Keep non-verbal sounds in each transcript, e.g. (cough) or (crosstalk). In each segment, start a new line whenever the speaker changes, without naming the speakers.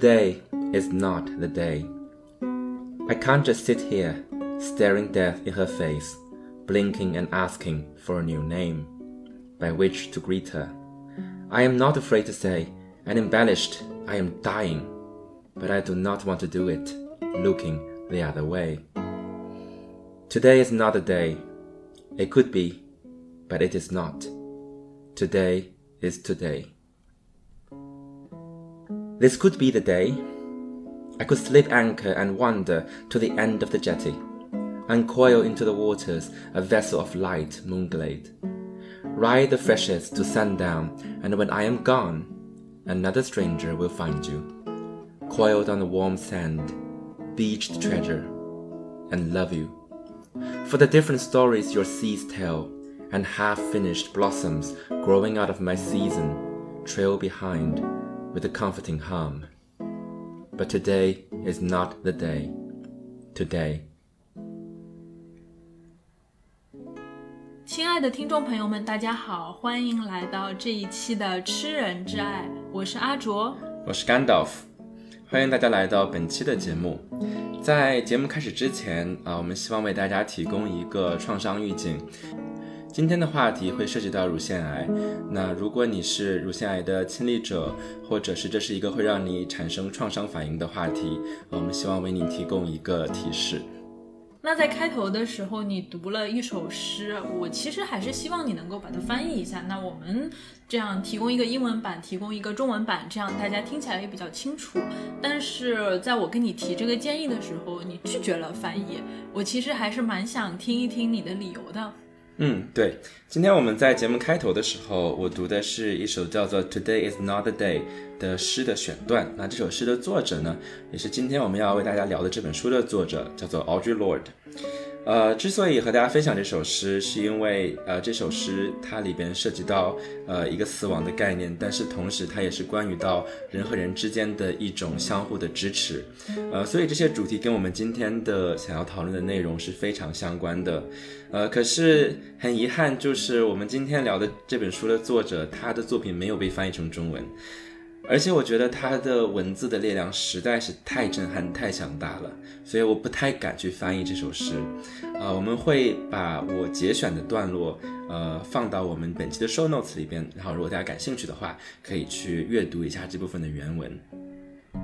Today is not the day. I can't just sit here, staring death in her face, blinking and asking for a new name by which to greet her. I am not afraid to say, and embellished, I am dying, but I do not want to do it, looking the other way. Today is not a day. It could be, but it is not. Today is today. This could be the day. I could slip anchor and wander to the end of the jetty, uncoil into the waters a vessel of light moonglade, ride the freshets to sundown, and when I am gone, another stranger will find you, coiled on the warm sand, beached treasure, and love you. For the different stories your seas tell, and half finished blossoms growing out of my season, trail behind with a comforting hum. But today is not the day. Today.
亲爱的听众朋友们，大家好，欢迎来到这一期的《吃人之爱》，我是阿卓，
我是 Gandalf，欢迎大家来到本期的节目。在节目开始之前啊，我们希望为大家提供一个创伤预警。今天的话题会涉及到乳腺癌。那如果你是乳腺癌的亲历者，或者是这是一个会让你产生创伤反应的话题，我们希望为你提供一个提示。
那在开头的时候，你读了一首诗，我其实还是希望你能够把它翻译一下。那我们这样提供一个英文版，提供一个中文版，这样大家听起来也比较清楚。但是在我跟你提这个建议的时候，你拒绝了翻译。我其实还是蛮想听一听你的理由的。
嗯，对，今天我们在节目开头的时候，我读的是一首叫做《Today Is Not the Day》的诗的选段。那这首诗的作者呢，也是今天我们要为大家聊的这本书的作者，叫做 Audre Lorde。呃，之所以和大家分享这首诗，是因为呃这首诗它里边涉及到呃一个死亡的概念，但是同时它也是关于到人和人之间的一种相互的支持，呃，所以这些主题跟我们今天的想要讨论的内容是非常相关的，呃，可是很遗憾，就是我们今天聊的这本书的作者，他的作品没有被翻译成中文。而且我觉得他的文字的力量实在是太震撼、太强大了，所以我不太敢去翻译这首诗。啊，我们会把我节选的段落，呃，放到我们本期的 show notes 里边，然后如果大家感兴趣的话，可以去阅读一下这部分的原文。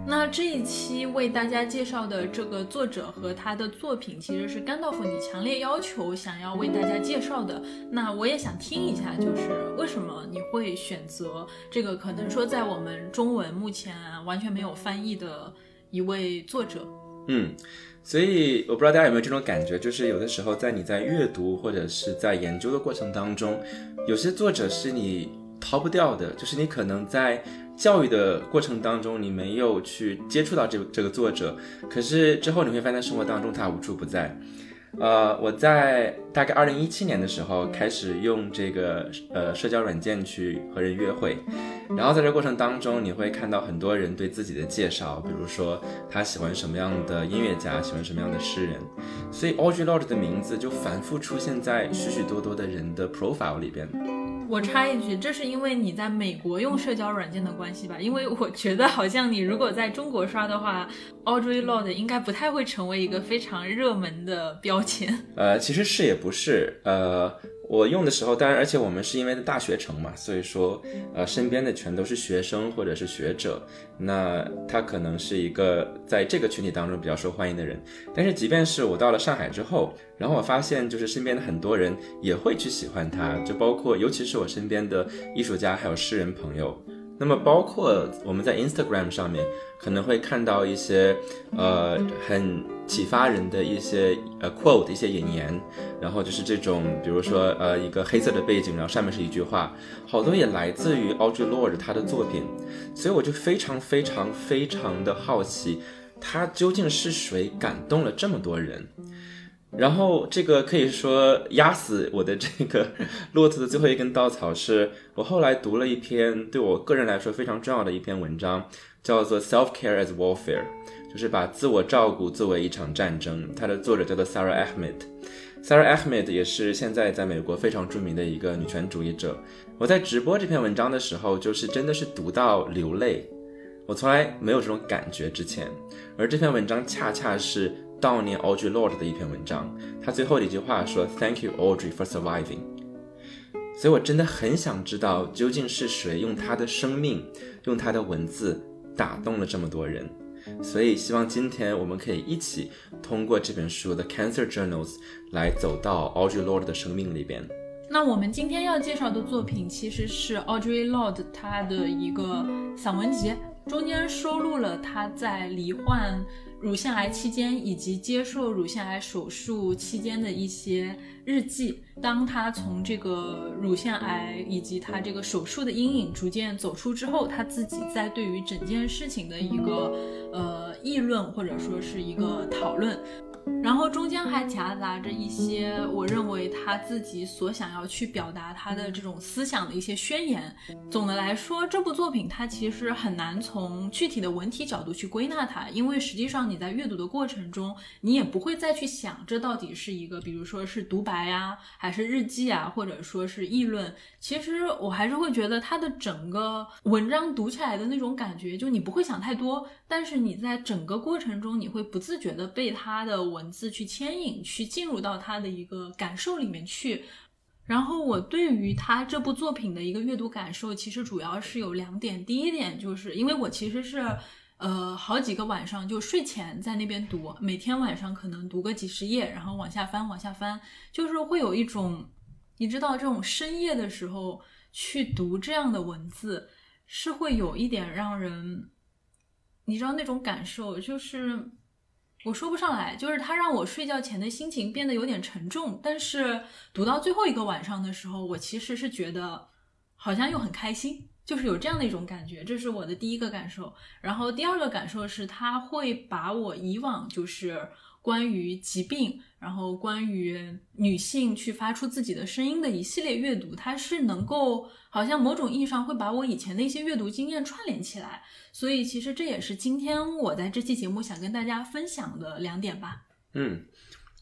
那这一期为大家介绍的这个作者和他的作品，其实是甘道夫你强烈要求想要为大家介绍的。那我也想听一下，就是为什么你会选择这个可能说在我们中文目前完全没有翻译的一位作者？
嗯，所以我不知道大家有没有这种感觉，就是有的时候在你在阅读或者是在研究的过程当中，有些作者是你逃不掉的，就是你可能在。教育的过程当中，你没有去接触到这这个作者，可是之后你会发现生活当中他无处不在。呃，我在大概二零一七年的时候开始用这个呃社交软件去和人约会，然后在这过程当中，你会看到很多人对自己的介绍，比如说他喜欢什么样的音乐家，喜欢什么样的诗人，所以 Audrey Lorde 的名字就反复出现在许许多多的人的 profile 里边。
我插一句，这是因为你在美国用社交软件的关系吧？因为我觉得好像你如果在中国刷的话，Audrey Lorde 应该不太会成为一个非常热门的标签。
呃，其实是也不不是，呃。我用的时候，当然，而且我们是因为大学城嘛，所以说，呃，身边的全都是学生或者是学者，那他可能是一个在这个群体当中比较受欢迎的人。但是，即便是我到了上海之后，然后我发现，就是身边的很多人也会去喜欢他，就包括尤其是我身边的艺术家还有诗人朋友。那么，包括我们在 Instagram 上面可能会看到一些，呃，很启发人的一些呃 quote 一些引言，然后就是这种，比如说呃一个黑色的背景，然后上面是一句话，好多也来自于 Audre Lorde 他的作品，所以我就非常非常非常的好奇，他究竟是谁感动了这么多人。然后这个可以说压死我的这个 (laughs) 骆驼的最后一根稻草，是我后来读了一篇对我个人来说非常重要的一篇文章，叫做《Self Care as Warfare》，就是把自我照顾作为一场战争。它的作者叫做 Sarah Ahmed。Sarah Ahmed 也是现在在美国非常著名的一个女权主义者。我在直播这篇文章的时候，就是真的是读到流泪。我从来没有这种感觉之前，而这篇文章恰恰是悼念 Audrey Lord 的一篇文章。他最后的一句话说：“Thank you Audrey for surviving。”所以，我真的很想知道，究竟是谁用他的生命，用他的文字打动了这么多人。所以，希望今天我们可以一起通过这本书的《Cancer Journals》来走到 Audrey Lord 的生命里边。
那我们今天要介绍的作品其实是 Audrey Lord 他的一个散文集。中间收录了他在罹患乳腺癌期间以及接受乳腺癌手术期间的一些日记。当他从这个乳腺癌以及他这个手术的阴影逐渐走出之后，他自己在对于整件事情的一个呃议论或者说是一个讨论。然后中间还夹杂着一些我认为他自己所想要去表达他的这种思想的一些宣言。总的来说，这部作品它其实很难从具体的文体角度去归纳它，因为实际上你在阅读的过程中，你也不会再去想这到底是一个，比如说是独白呀，还是日记啊，或者说是议论。其实我还是会觉得它的整个文章读起来的那种感觉，就你不会想太多，但是你在整个过程中，你会不自觉的被它的文字去牵引，去进入到他的一个感受里面去。然后我对于他这部作品的一个阅读感受，其实主要是有两点。第一点就是因为我其实是呃好几个晚上就睡前在那边读，每天晚上可能读个几十页，然后往下翻往下翻，就是会有一种。你知道这种深夜的时候去读这样的文字，是会有一点让人，你知道那种感受，就是我说不上来，就是它让我睡觉前的心情变得有点沉重。但是读到最后一个晚上的时候，我其实是觉得好像又很开心，就是有这样的一种感觉。这是我的第一个感受。然后第二个感受是，它会把我以往就是。关于疾病，然后关于女性去发出自己的声音的一系列阅读，它是能够好像某种意义上会把我以前的一些阅读经验串联起来，所以其实这也是今天我在这期节目想跟大家分享的两点吧。
嗯。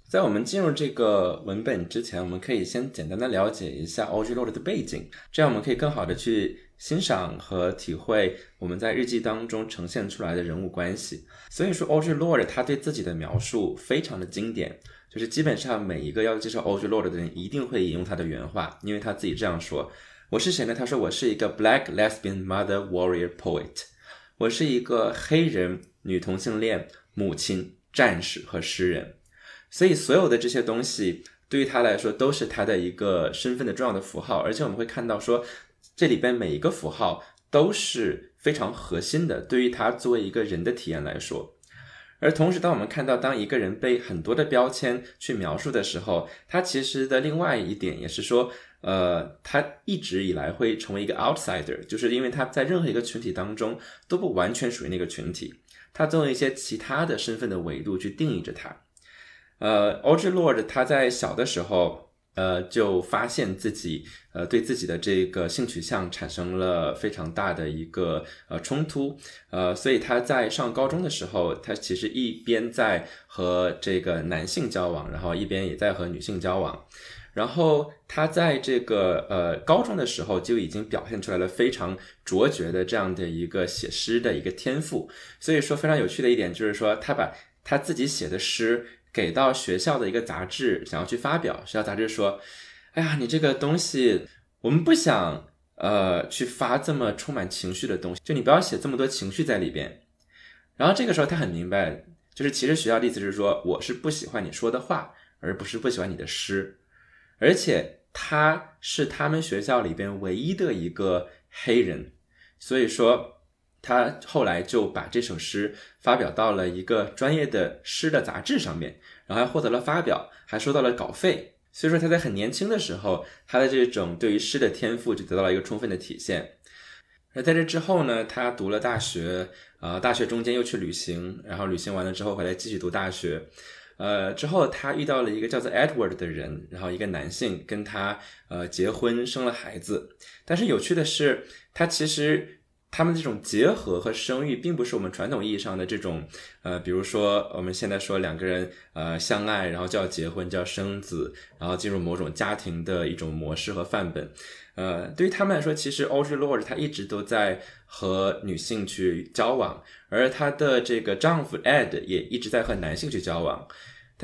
在我们进入这个文本之前，我们可以先简单的了解一下 Audre Lorde 的背景，这样我们可以更好的去欣赏和体会我们在日记当中呈现出来的人物关系。所以说，Audre Lorde 他对自己的描述非常的经典，就是基本上每一个要介绍 Audre Lorde 的人一定会引用他的原话，因为他自己这样说：“我是谁呢？他说我是一个 Black Lesbian Mother Warrior Poet，我是一个黑人女同性恋母亲、战士和诗人。”所以，所有的这些东西对于他来说都是他的一个身份的重要的符号，而且我们会看到说，这里边每一个符号都是非常核心的，对于他作为一个人的体验来说。而同时，当我们看到当一个人被很多的标签去描述的时候，他其实的另外一点也是说，呃，他一直以来会成为一个 outsider，就是因为他在任何一个群体当中都不完全属于那个群体，他总有一些其他的身份的维度去定义着他。呃，Audre Lord 他在小的时候，呃，就发现自己，呃，对自己的这个性取向产生了非常大的一个呃冲突，呃，所以他在上高中的时候，他其实一边在和这个男性交往，然后一边也在和女性交往，然后他在这个呃高中的时候就已经表现出来了非常卓绝的这样的一个写诗的一个天赋，所以说非常有趣的一点就是说，他把他自己写的诗。给到学校的一个杂志，想要去发表。学校杂志说：“哎呀，你这个东西，我们不想呃去发这么充满情绪的东西，就你不要写这么多情绪在里边。”然后这个时候他很明白，就是其实学校的意思是说，我是不喜欢你说的话，而不是不喜欢你的诗。而且他是他们学校里边唯一的一个黑人，所以说。他后来就把这首诗发表到了一个专业的诗的杂志上面，然后还获得了发表，还收到了稿费。所以说他在很年轻的时候，他的这种对于诗的天赋就得到了一个充分的体现。而在这之后呢，他读了大学，啊，大学中间又去旅行，然后旅行完了之后回来继续读大学。呃，之后他遇到了一个叫做 Edward 的人，然后一个男性跟他呃结婚生了孩子。但是有趣的是，他其实。他们这种结合和生育，并不是我们传统意义上的这种，呃，比如说我们现在说两个人呃相爱，然后就要结婚，就要生子，然后进入某种家庭的一种模式和范本。呃，对于他们来说，其实 Audre Lorde 她一直都在和女性去交往，而她的这个丈夫 Ed 也一直在和男性去交往。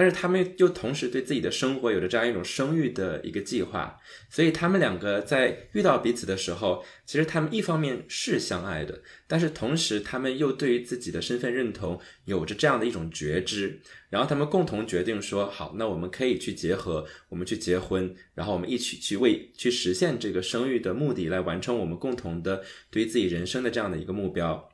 但是他们又同时对自己的生活有着这样一种生育的一个计划，所以他们两个在遇到彼此的时候，其实他们一方面是相爱的，但是同时他们又对于自己的身份认同有着这样的一种觉知，然后他们共同决定说，好，那我们可以去结合，我们去结婚，然后我们一起去为去实现这个生育的目的，来完成我们共同的对于自己人生的这样的一个目标。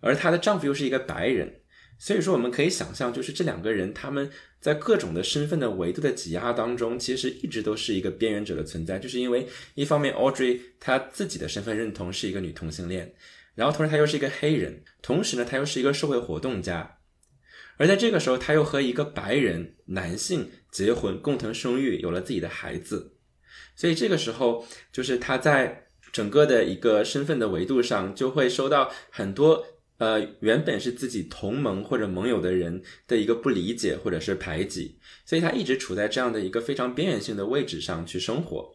而她的丈夫又是一个白人，所以说我们可以想象，就是这两个人他们。在各种的身份的维度的挤压当中，其实一直都是一个边缘者的存在，就是因为一方面，Audrey 她自己的身份认同是一个女同性恋，然后同时她又是一个黑人，同时呢，她又是一个社会活动家，而在这个时候，她又和一个白人男性结婚，共同生育，有了自己的孩子，所以这个时候，就是她在整个的一个身份的维度上，就会受到很多。呃，原本是自己同盟或者盟友的人的一个不理解或者是排挤，所以他一直处在这样的一个非常边缘性的位置上去生活。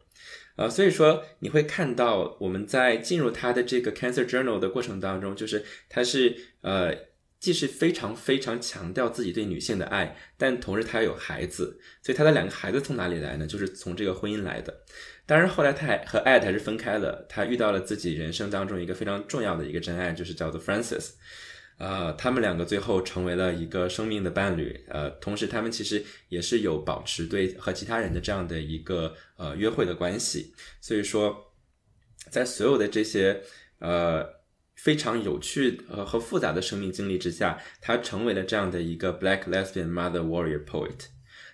呃，所以说你会看到我们在进入他的这个 Cancer Journal 的过程当中，就是他是呃，既是非常非常强调自己对女性的爱，但同时他有孩子，所以他的两个孩子从哪里来呢？就是从这个婚姻来的。当然，后来他还和艾还是分开了。他遇到了自己人生当中一个非常重要的一个真爱，就是叫做 Francis。呃，他们两个最后成为了一个生命的伴侣。呃，同时他们其实也是有保持对和其他人的这样的一个呃约会的关系。所以说，在所有的这些呃非常有趣呃和复杂的生命经历之下，他成为了这样的一个 Black Lesbian Mother Warrior Poet。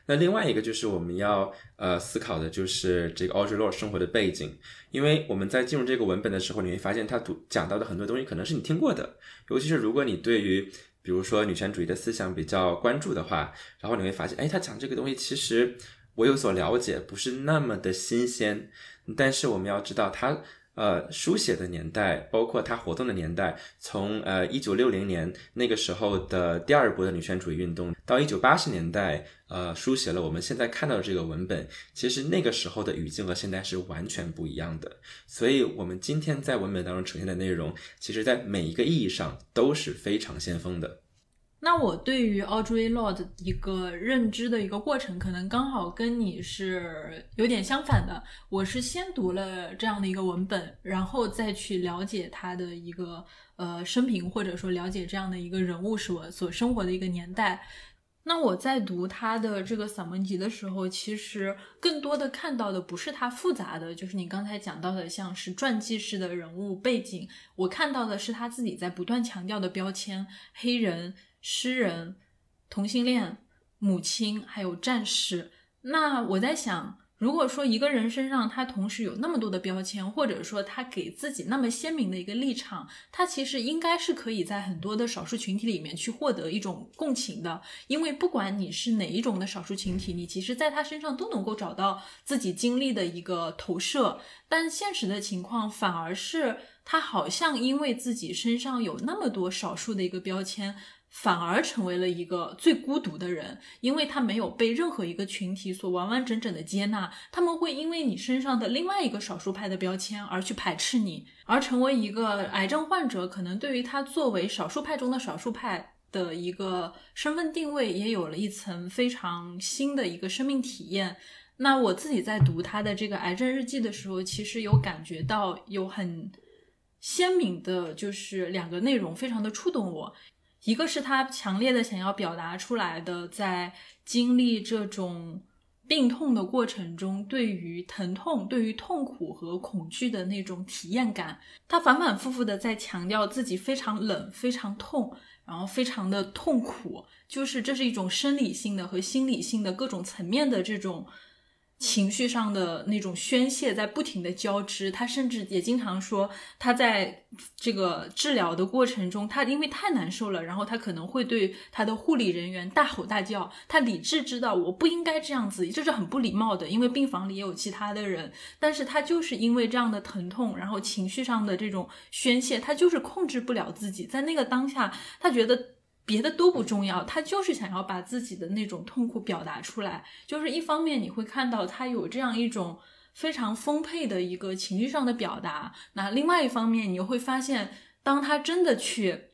那另外一个就是我们要呃思考的，就是这个 Audre l o r d 生活的背景，因为我们在进入这个文本的时候，你会发现他读讲到的很多东西可能是你听过的，尤其是如果你对于比如说女权主义的思想比较关注的话，然后你会发现，哎，他讲这个东西其实我有所了解，不是那么的新鲜，但是我们要知道他。呃，书写的年代，包括他活动的年代，从呃一九六零年那个时候的第二波的女权主义运动，到一九八十年代，呃，书写了我们现在看到的这个文本。其实那个时候的语境和现在是完全不一样的，所以我们今天在文本当中呈现的内容，其实在每一个意义上都是非常先锋的。
那我对于 Audrey Lord 一个认知的一个过程，可能刚好跟你是有点相反的。我是先读了这样的一个文本，然后再去了解他的一个呃生平，或者说了解这样的一个人物是我所生活的一个年代。那我在读他的这个散文集的时候，其实更多的看到的不是他复杂的，就是你刚才讲到的，像是传记式的人物背景。我看到的是他自己在不断强调的标签：黑人。诗人、同性恋、母亲，还有战士。那我在想，如果说一个人身上他同时有那么多的标签，或者说他给自己那么鲜明的一个立场，他其实应该是可以在很多的少数群体里面去获得一种共情的。因为不管你是哪一种的少数群体，你其实在他身上都能够找到自己经历的一个投射。但现实的情况反而是，他好像因为自己身上有那么多少数的一个标签。反而成为了一个最孤独的人，因为他没有被任何一个群体所完完整整的接纳。他们会因为你身上的另外一个少数派的标签而去排斥你，而成为一个癌症患者。可能对于他作为少数派中的少数派的一个身份定位，也有了一层非常新的一个生命体验。那我自己在读他的这个癌症日记的时候，其实有感觉到有很鲜明的，就是两个内容非常的触动我。一个是他强烈的想要表达出来的，在经历这种病痛的过程中，对于疼痛、对于痛苦和恐惧的那种体验感，他反反复复的在强调自己非常冷、非常痛，然后非常的痛苦，就是这是一种生理性的和心理性的各种层面的这种情绪上的那种宣泄在不停的交织，他甚至也经常说，他在这个治疗的过程中，他因为太难受了，然后他可能会对他的护理人员大吼大叫。他理智知道我不应该这样子，这是很不礼貌的，因为病房里也有其他的人。但是他就是因为这样的疼痛，然后情绪上的这种宣泄，他就是控制不了自己，在那个当下，他觉得。别的都不重要，他就是想要把自己的那种痛苦表达出来。就是一方面你会看到他有这样一种非常丰沛的一个情绪上的表达，那另外一方面你会发现，当他真的去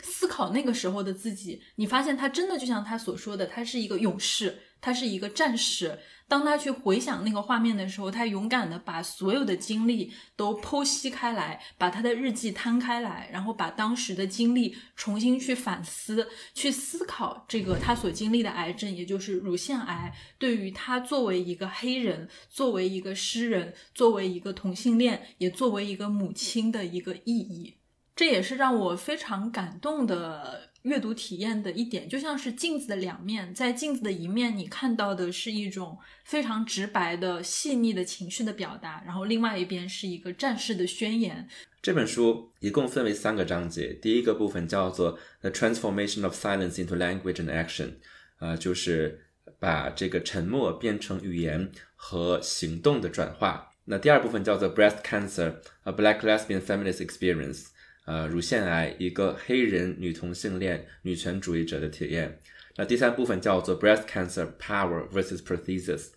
思考那个时候的自己，你发现他真的就像他所说的，他是一个勇士，他是一个战士。当他去回想那个画面的时候，他勇敢的把所有的经历都剖析开来，把他的日记摊开来，然后把当时的经历重新去反思、去思考这个他所经历的癌症，也就是乳腺癌，对于他作为一个黑人、作为一个诗人、作为一个同性恋，也作为一个母亲的一个意义。这也是让我非常感动的。阅读体验的一点，就像是镜子的两面，在镜子的一面，你看到的是一种非常直白的、细腻的情绪的表达，然后另外一边是一个战士的宣言。
这本书一共分为三个章节，第一个部分叫做 The Transformation of Silence into Language and Action，呃，就是把这个沉默变成语言和行动的转化。那第二部分叫做 Breast Cancer：A Black Lesbian Feminist Experience。呃，乳腺癌一个黑人女同性恋女权主义者的体验。那第三部分叫做 Breast Cancer Power versus Prothesis”，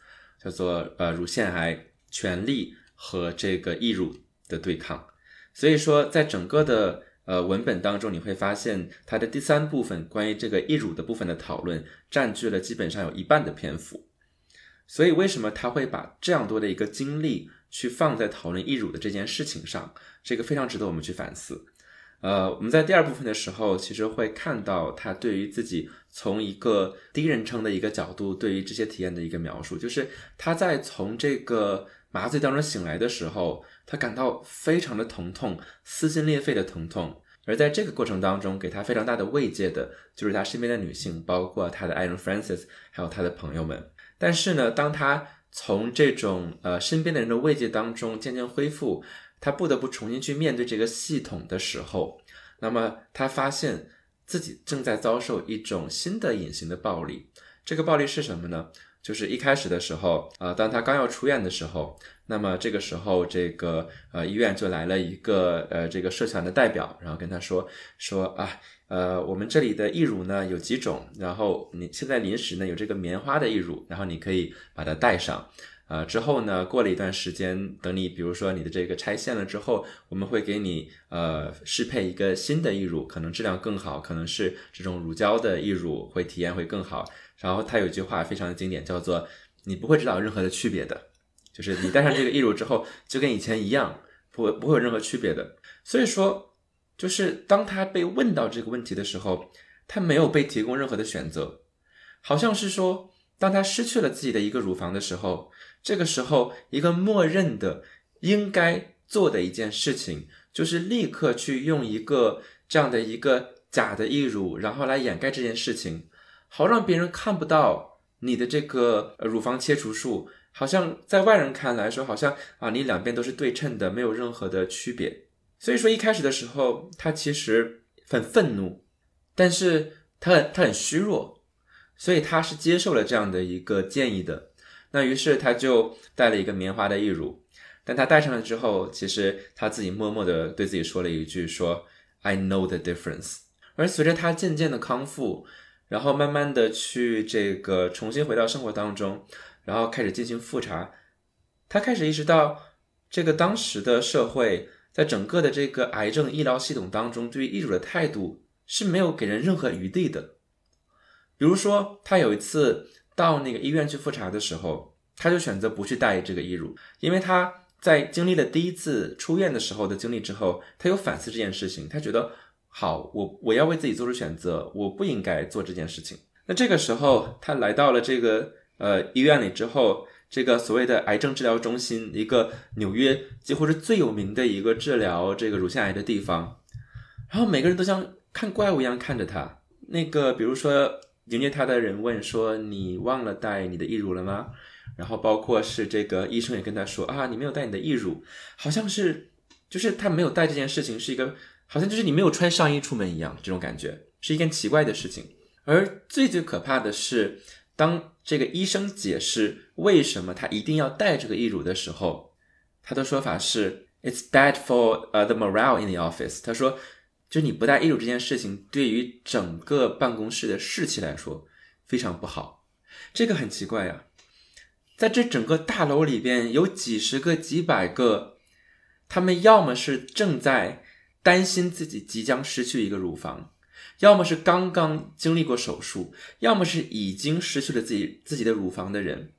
叫做呃乳腺癌权利和这个义乳的对抗。所以说，在整个的呃文本当中，你会发现它的第三部分关于这个义乳的部分的讨论占据了基本上有一半的篇幅。所以为什么他会把这样多的一个精力去放在讨论义乳的这件事情上？这个非常值得我们去反思。呃，我们在第二部分的时候，其实会看到他对于自己从一个第一人称的一个角度，对于这些体验的一个描述，就是他在从这个麻醉当中醒来的时候，他感到非常的疼痛，撕心裂肺的疼痛。而在这个过程当中，给他非常大的慰藉的，就是他身边的女性，包括他的爱人 Francis，还有他的朋友们。但是呢，当他从这种呃身边的人的慰藉当中渐渐恢复。他不得不重新去面对这个系统的时候，那么他发现自己正在遭受一种新的隐形的暴力。这个暴力是什么呢？就是一开始的时候，啊，当他刚要出院的时候，那么这个时候，这个呃医院就来了一个呃这个社团的代表，然后跟他说说啊，呃我们这里的义乳呢有几种，然后你现在临时呢有这个棉花的义乳，然后你可以把它带上。呃，之后呢，过了一段时间，等你比如说你的这个拆线了之后，我们会给你呃适配一个新的义乳，可能质量更好，可能是这种乳胶的义乳，会体验会更好。然后他有一句话非常的经典，叫做“你不会知道任何的区别的”，就是你戴上这个义乳之后，就跟以前一样，不会不会有任何区别的。所以说，就是当他被问到这个问题的时候，他没有被提供任何的选择，好像是说，当他失去了自己的一个乳房的时候。这个时候，一个默认的应该做的一件事情，就是立刻去用一个这样的一个假的义乳，然后来掩盖这件事情，好让别人看不到你的这个乳房切除术，好像在外人看来说，好像啊，你两边都是对称的，没有任何的区别。所以说，一开始的时候，他其实很愤怒，但是他很他很虚弱，所以他是接受了这样的一个建议的。那于是他就带了一个棉花的义乳，但他戴上了之后，其实他自己默默的对自己说了一句：“说 I know the difference。”而随着他渐渐的康复，然后慢慢的去这个重新回到生活当中，然后开始进行复查，他开始意识到，这个当时的社会在整个的这个癌症医疗系统当中，对于义乳的态度是没有给人任何余地的。比如说，他有一次。到那个医院去复查的时候，他就选择不去戴这个义乳，因为他在经历了第一次出院的时候的经历之后，他有反思这件事情，他觉得好，我我要为自己做出选择，我不应该做这件事情。那这个时候，他来到了这个呃医院里之后，这个所谓的癌症治疗中心，一个纽约几乎是最有名的一个治疗这个乳腺癌的地方，然后每个人都像看怪物一样看着他。那个比如说。迎接他的人问说：“你忘了带你的义乳了吗？”然后包括是这个医生也跟他说啊，你没有带你的义乳，好像是就是他没有带这件事情是一个好像就是你没有穿上衣出门一样这种感觉，是一件奇怪的事情。而最最可怕的是，当这个医生解释为什么他一定要带这个义乳的时候，他的说法是 "It's bad for 呃 the morale in the office"。他说，就你不带义乳这件事情，对于整个办公室的士气来说非常不好。这个很奇怪呀，在这整个大楼里边有几十个、几百个，他们要么是正在担心自己即将失去一个乳房。要么是刚刚经历过手术，要么是已经失去了自己自己的乳房的人，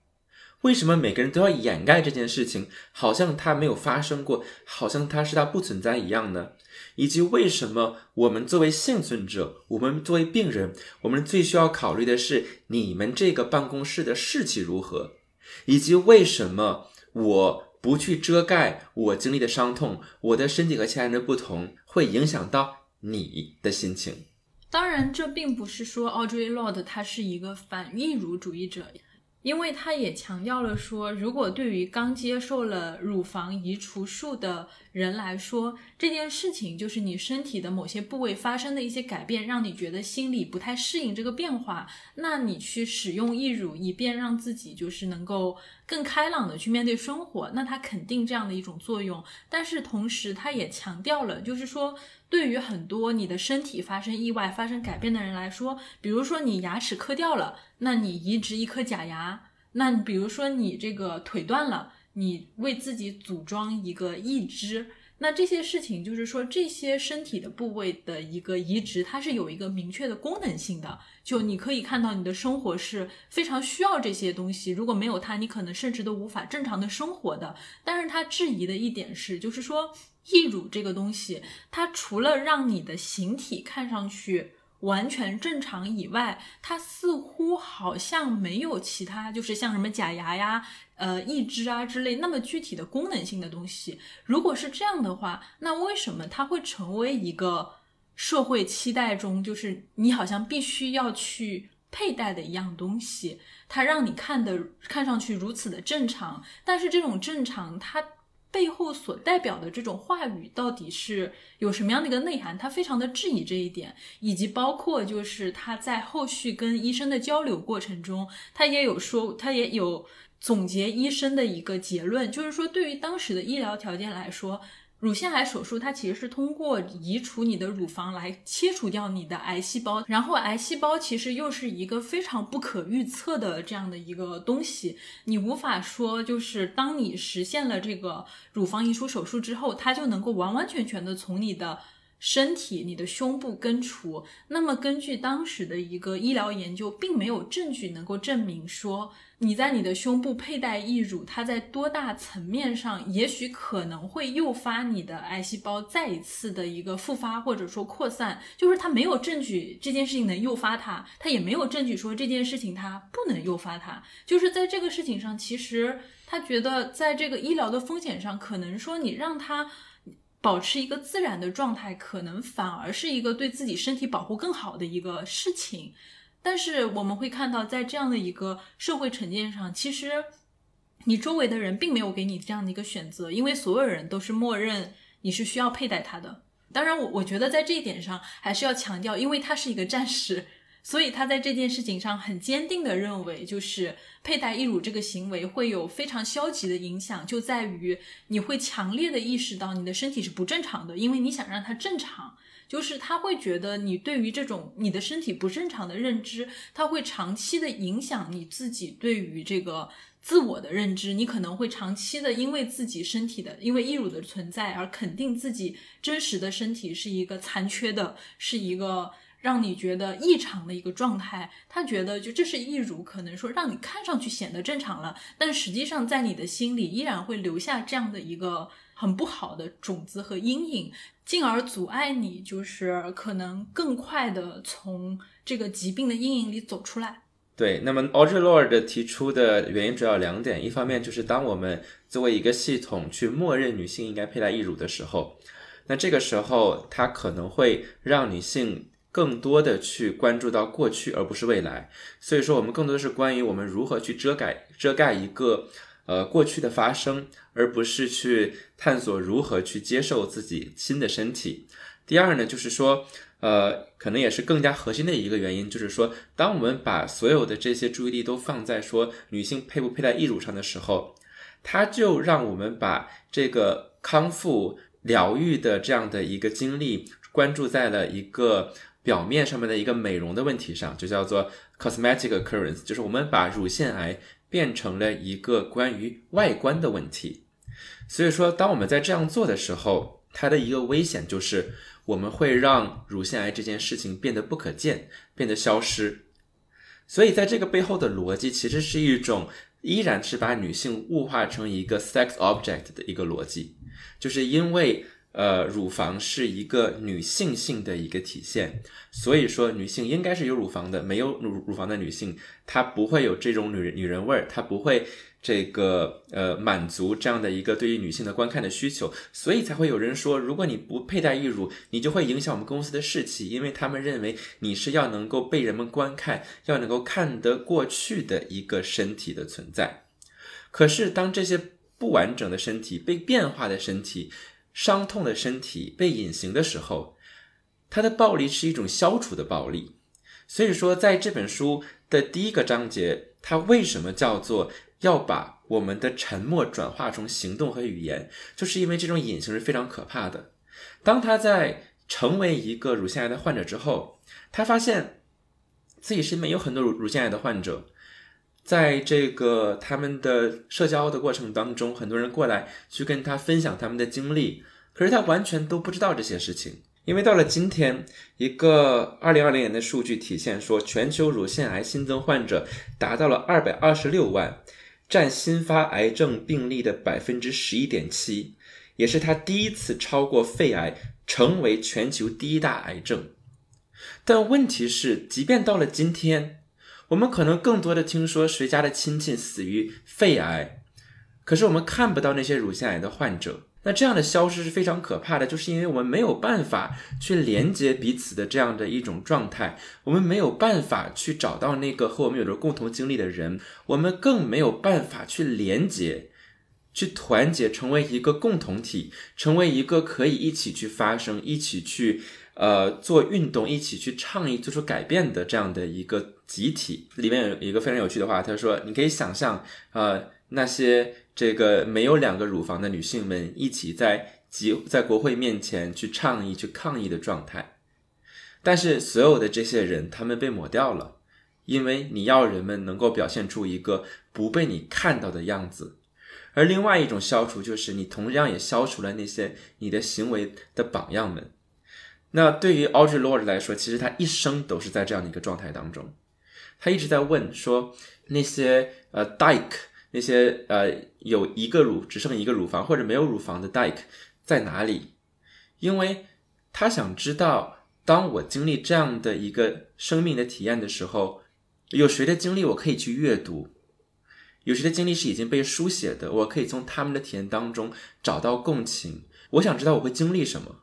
为什么每个人都要掩盖这件事情，好像它没有发生过，好像它是它不存在一样呢？以及为什么我们作为幸存者，我们作为病人，我们最需要考虑的是你们这个办公室的士气如何？以及为什么我不去遮盖我经历的伤痛，我的身体和其他人的不同，会影响到你的心情？
当然，这并不是说 Audrey Lord 他是一个反义乳主义者，因为他也强调了说，如果对于刚接受了乳房移除术的人来说，这件事情就是你身体的某些部位发生的一些改变，让你觉得心里不太适应这个变化，那你去使用义乳，以便让自己就是能够更开朗的去面对生活，那它肯定这样的一种作用。但是同时，他也强调了，就是说。对于很多你的身体发生意外、发生改变的人来说，比如说你牙齿磕掉了，那你移植一颗假牙；那比如说你这个腿断了，你为自己组装一个义肢。那这些事情就是说，这些身体的部位的一个移植，它是有一个明确的功能性的。就你可以看到，你的生活是非常需要这些东西，如果没有它，你可能甚至都无法正常的生活的。但是他质疑的一点是，就是说。义乳这个东西，它除了让你的形体看上去完全正常以外，它似乎好像没有其他，就是像什么假牙呀、呃义肢啊之类那么具体的功能性的东西。如果是这样的话，那为什么它会成为一个社会期待中，就是你好像必须要去佩戴的一样东西？它让你看的看上去如此的正常，但是这种正常它。背后所代表的这种话语到底是有什么样的一个内涵？他非常的质疑这一点，以及包括就是他在后续跟医生的交流过程中，他也有说，他也有总结医生的一个结论，就是说对于当时的医疗条件来说。乳腺癌手术，它其实是通过移除你的乳房来切除掉你的癌细胞，然后癌细胞其实又是一个非常不可预测的这样的一个东西，你无法说就是当你实现了这个乳房移除手术之后，它就能够完完全全的从你的。身体，你的胸部根除。那么，根据当时的一个医疗研究，并没有证据能够证明说你在你的胸部佩戴义乳，它在多大层面上，也许可能会诱发你的癌细胞再一次的一个复发或者说扩散。就是它没有证据这件事情能诱发它，它也没有证据说这件事情它不能诱发它。就是在这个事情上，其实他觉得在这个医疗的风险上，可能说你让他。保持一个自然的状态，可能反而是一个对自己身体保护更好的一个事情。但是我们会看到，在这样的一个社会成见上，其实你周围的人并没有给你这样的一个选择，因为所有人都是默认你是需要佩戴它的。当然，我我觉得在这一点上还是要强调，因为他是一个战士。所以他在这件事情上很坚定的认为，就是佩戴义乳这个行为会有非常消极的影响，就在于你会强烈的意识到你的身体是不正常的，因为你想让它正常，就是他会觉得你对于这种你的身体不正常的认知，它会长期的影响你自己对于这个自我的认知，你可能会长期的因为自己身体的因为义乳的存在而肯定自己真实的身体是一个残缺的，是一个。让你觉得异常的一个状态，他觉得就这是义乳，可能说让你看上去显得正常了，但实际上在你的心里依然会留下这样的一个很不好的种子和阴影，进而阻碍你就是可能更快的从这个疾病的阴影里走出来。
对，那么 Audre Lord 提出的原因主要两点，一方面就是当我们作为一个系统去默认女性应该佩戴义乳的时候，那这个时候它可能会让女性。更多的去关注到过去，而不是未来。所以说，我们更多的是关于我们如何去遮盖遮盖一个呃过去的发生，而不是去探索如何去接受自己新的身体。第二呢，就是说，呃，可能也是更加核心的一个原因，就是说，当我们把所有的这些注意力都放在说女性佩不佩戴义乳上的时候，它就让我们把这个康复疗愈的这样的一个经历关注在了一个。表面上面的一个美容的问题上，就叫做 cosmetic occurrence，就是我们把乳腺癌变成了一个关于外观的问题。所以说，当我们在这样做的时候，它的一个危险就是我们会让乳腺癌这件事情变得不可见，变得消失。所以，在这个背后的逻辑，其实是一种依然是把女性物化成一个 sex object 的一个逻辑，就是因为。呃，乳房是一个女性性的一个体现，所以说女性应该是有乳房的，没有乳乳房的女性，她不会有这种女人女人味儿，她不会这个呃满足这样的一个对于女性的观看的需求，所以才会有人说，如果你不佩戴义乳，你就会影响我们公司的士气，因为他们认为你是要能够被人们观看，要能够看得过去的一个身体的存在。可是当这些不完整的身体被变化的身体。伤痛的身体被隐形的时候，它的暴力是一种消除的暴力。所以说，在这本书的第一个章节，它为什么叫做要把我们的沉默转化成行动和语言？就是因为这种隐形是非常可怕的。当他在成为一个乳腺癌的患者之后，他发现自己身边有很多乳乳腺癌的患者。在这个他们的社交的过程当中，很多人过来去跟他分享他们的经历，可是他完全都不知道这些事情。因为到了今天，一个二零二零年的数据体现说，全球乳腺癌新增患者达到了二百二十六万，占新发癌症病例的百分之十一点七，也是他第一次超过肺癌，成为全球第一大癌症。但问题是，即便到了今天。我们可能更多的听说谁家的亲戚死于肺癌，可是我们看不到那些乳腺癌的患者。那这样的消失是非常可怕的，就是因为我们没有办法去连接彼此的这样的一种状态，我们没有办法去找到那个和我们有着共同经历的人，我们更没有办法去连接、去团结，成为一个共同体，成为一个可以一起去发生、一起去。呃，做运动一起去倡议做出改变的这样的一个集体，里面有一个非常有趣的话，他说：“你可以想象，呃，那些这个没有两个乳房的女性们一起在集在国会面前去倡议、去抗议的状态，但是所有的这些人，他们被抹掉了，因为你要人们能够表现出一个不被你看到的样子，而另外一种消除就是你同样也消除了那些你的行为的榜样们。”那对于 Audre Lorde 来说，其实他一生都是在这样的一个状态当中，他一直在问说那些呃 Dyke 那些呃有一个乳只剩一个乳房或者没有乳房的 Dyke 在哪里？因为他想知道，当我经历这样的一个生命的体验的时候，有谁的经历我可以去阅读？有谁的经历是已经被书写的？我可以从他们的体验当中找到共情。我想知道我会经历什么。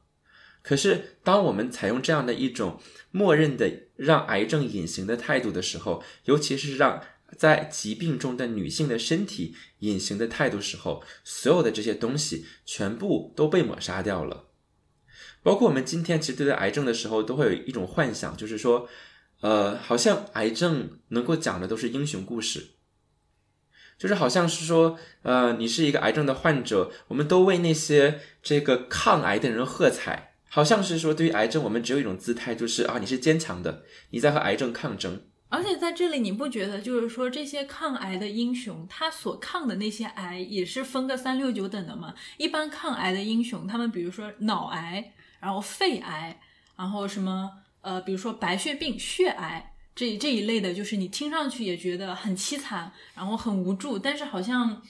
可是，当我们采用这样的一种默认的让癌症隐形的态度的时候，尤其是让在疾病中的女性的身体隐形的态度时候，所有的这些东西全部都被抹杀掉了。包括我们今天其实对待癌症的时候，都会有一种幻想，就是说，呃，好像癌症能够讲的都是英雄故事，就是好像是说，呃，你是一个癌症的患者，我们都为那些这个抗癌的人喝彩。好像是说，对于癌症，我们只有一种姿态，就是啊，你是坚强的，你在和癌症抗争。
而且在这里，你不觉得就是说，这些抗癌的英雄，他所抗的那些癌，也是分个三六九等的吗？一般抗癌的英雄，他们比如说脑癌，然后肺癌，然后什么呃，比如说白血病、血癌这这一类的，就是你听上去也觉得很凄惨，然后很无助，但是好像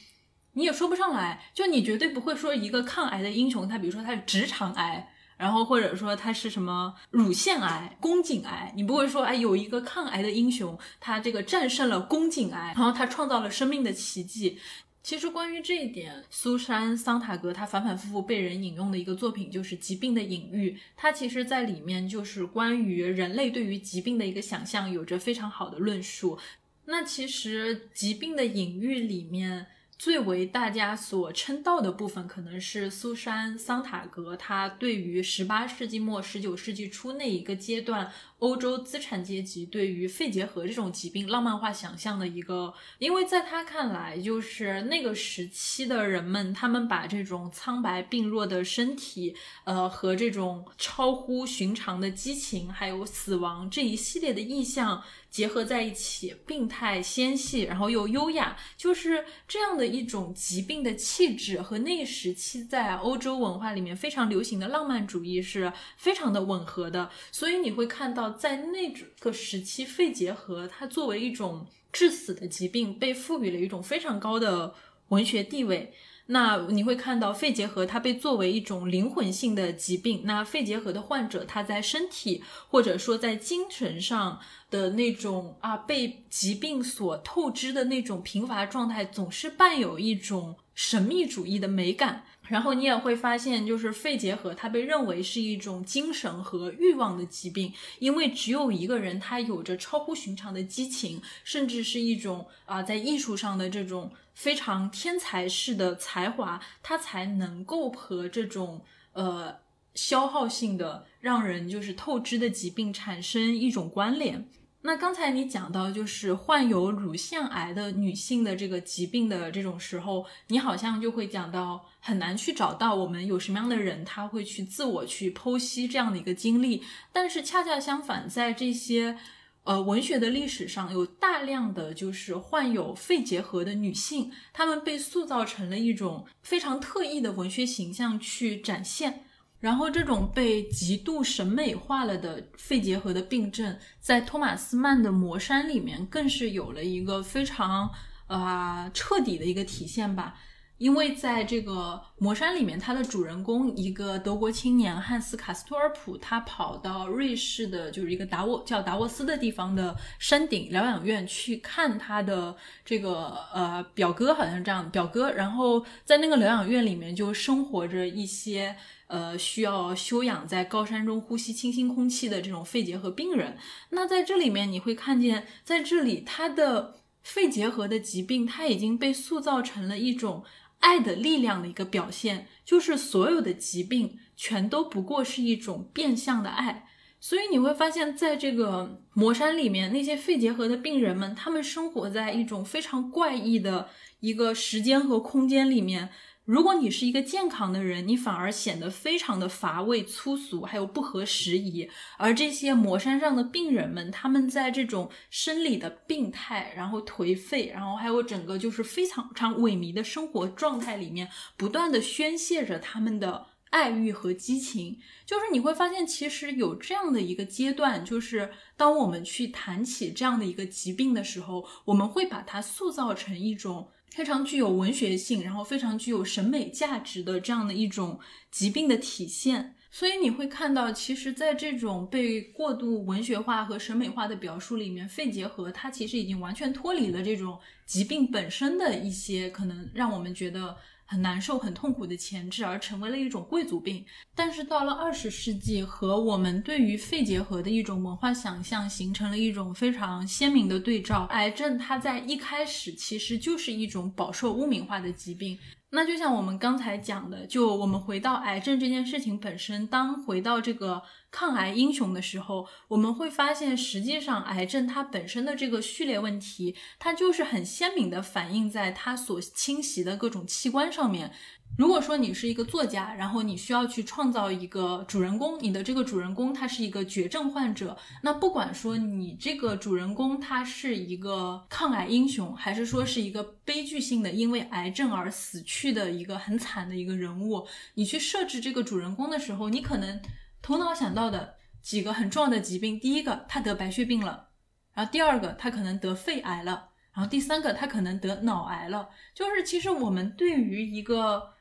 你也说不上来，就你绝对不会说一个抗癌的英雄，他比如说他是直肠癌。然后或者说他是什么乳腺癌、宫颈癌，你不会说哎有一个抗癌的英雄，他这个战胜了宫颈癌，然后他创造了生命的奇迹。其实关于这一点，苏珊·桑塔格她反反复复被人引用的一个作品就是《疾病的隐喻》，它其实在里面就是关于人类对于疾病的一个想象，有着非常好的论述。那其实《疾病的隐喻》里面。最为大家所称道的部分，可能是苏珊·桑塔格他对于十八世纪末、十九世纪初那一个阶段欧洲资产阶级对于肺结核这种疾病浪漫化想象的一个，因为在他看来，就是那个时期的人们，他们把这种苍白病弱的身体，呃，和这种超乎寻常的激情，还有死亡这一系列的意象。结合在一起，病态纤细，然后又优雅，就是这样的一种疾病的气质，和那时期在欧洲文化里面非常流行的浪漫主义是非常的吻合的。所以你会看到，在那个时期，肺结核它作为一种致死的疾病，被赋予了一种非常高的文学地位。那你会看到肺结核，它被作为一种灵魂性的疾病。那肺结核的患者，他在身体或者说在精神上的那种啊，被疾病所透支的那种贫乏状态，总是伴有一种神秘主义的美感。然后你也会发现，就是肺结核，它被认为是一种精神和欲望的疾病，因为只有一个人，他有着超乎寻常的激情，甚至是一种啊，在艺术上的这种非常天才式的才华，他才能够和这种呃消耗性的、让人就是透支的疾病产生一种关联。那刚才你讲到，就是患有乳腺癌的女性的这个疾病的这种时候，你好像就会讲到很难去找到我们有什么样的人，他会去自我去剖析这样的一个经历。但是恰恰相反，在这些呃文学的历史上，有大量的就是患有肺结核的女性，她们被塑造成了一种非常特异的文学形象去展现。然后，这种被极度审美化了的肺结核的病症，在托马斯曼的《魔山》里面，更是有了一个非常啊彻底的一个体现吧。因为在这个《魔山》里面，它的主人公一个德国青年汉斯卡斯托尔普，他跑到瑞士的，就是一个达沃叫达沃斯的地方的山顶疗养院去看他的这个呃表哥，好像这样表哥。然后在那个疗养院里面，就生活着一些。呃，需要休养在高山中呼吸清新空气的这种肺结核病人，那在这里面你会看见，在这里他的肺结核的疾病，它已经被塑造成了一种爱的力量的一个表现，就是所有的疾病全都不过是一种变相的爱。所以你会发现在这个魔山里面，那些肺结核的病人们，他们生活在一种非常怪异的一个时间和空间里面。如果你是一个健康的人，你反而显得非常的乏味、粗俗，还有不合时宜。而这些魔山上的病人们，他们在这种生理的病态，然后颓废，然后还有整个就是非常常萎靡的生活状态里面，不断的宣泄着他们的爱欲和激情。就是你会发现，其实有这样的一个阶段，就是当我们去谈起这样的一个疾病的时候，我们会把它塑造成一种。非常具有文学性，然后非常具有审美价值的这样的一种疾病的体现，所以你会看到，其实，在这种被过度文学化和审美化的表述里面，肺结核它其实已经完全脱离了这种疾病本身的一些可能让我们觉得。很难受、很痛苦的前置，而成为了一种贵族病。但是到了二十世纪，和我们对于肺结核的一种文化想象形成了一种非常鲜明的对照。癌症它在一开始其实就是一种饱受污名化的疾病。那就像我们刚才讲的，就我们回到癌症这件事情本身，当回到这个。抗癌英雄的时候，我们会发现，实际上癌症它本身的这个序列问题，它就是很鲜明的反映在它所侵袭的各种器官上面。如果说你是一个作家，然后你需要去创造一个主人公，你的这个主人公他是一个绝症患者，那不管说你这个主人公他是一个抗癌英雄，还是说是一个悲剧性的因为癌症而死去的一个很惨的一个人物，你去设置这个主人公的时候，你可能。头脑想到的几个很重要的疾病，第一个他得白血病了，然后第二个他可能得肺癌了，然后第三个他可能得脑癌了。就是其实我们对于一个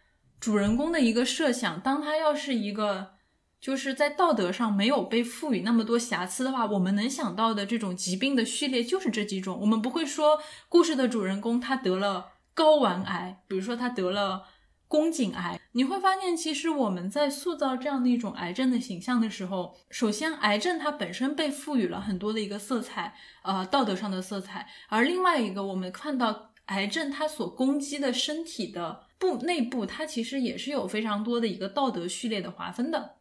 主人公的一个设想，当他要是一个就是在道德上没有被赋予那么多瑕疵的话，我们能想到的这种疾病的序列就是这几种。我们不会说故事的主人公他得了。睾丸癌，比如说他得了宫颈癌，你会发现，其实我们在塑造这样的一种癌症的形象的时候，首先癌症它本身被赋予了很多的一个色彩，呃，道德上的色彩，而另外一个，我们看到癌症它所攻击的身体的部内部，它其实也是有非常多的一个道德序列的划分的。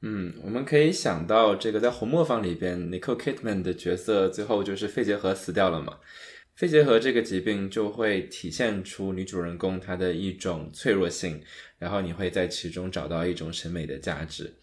嗯，我们可以想到这个在《红磨坊》里边，Nicole Kidman 的角色最后就是肺结核死掉了嘛。肺结核这个疾病就会体现出女主人公她的一种脆弱性，然后你会在其中找到一种审美的价值。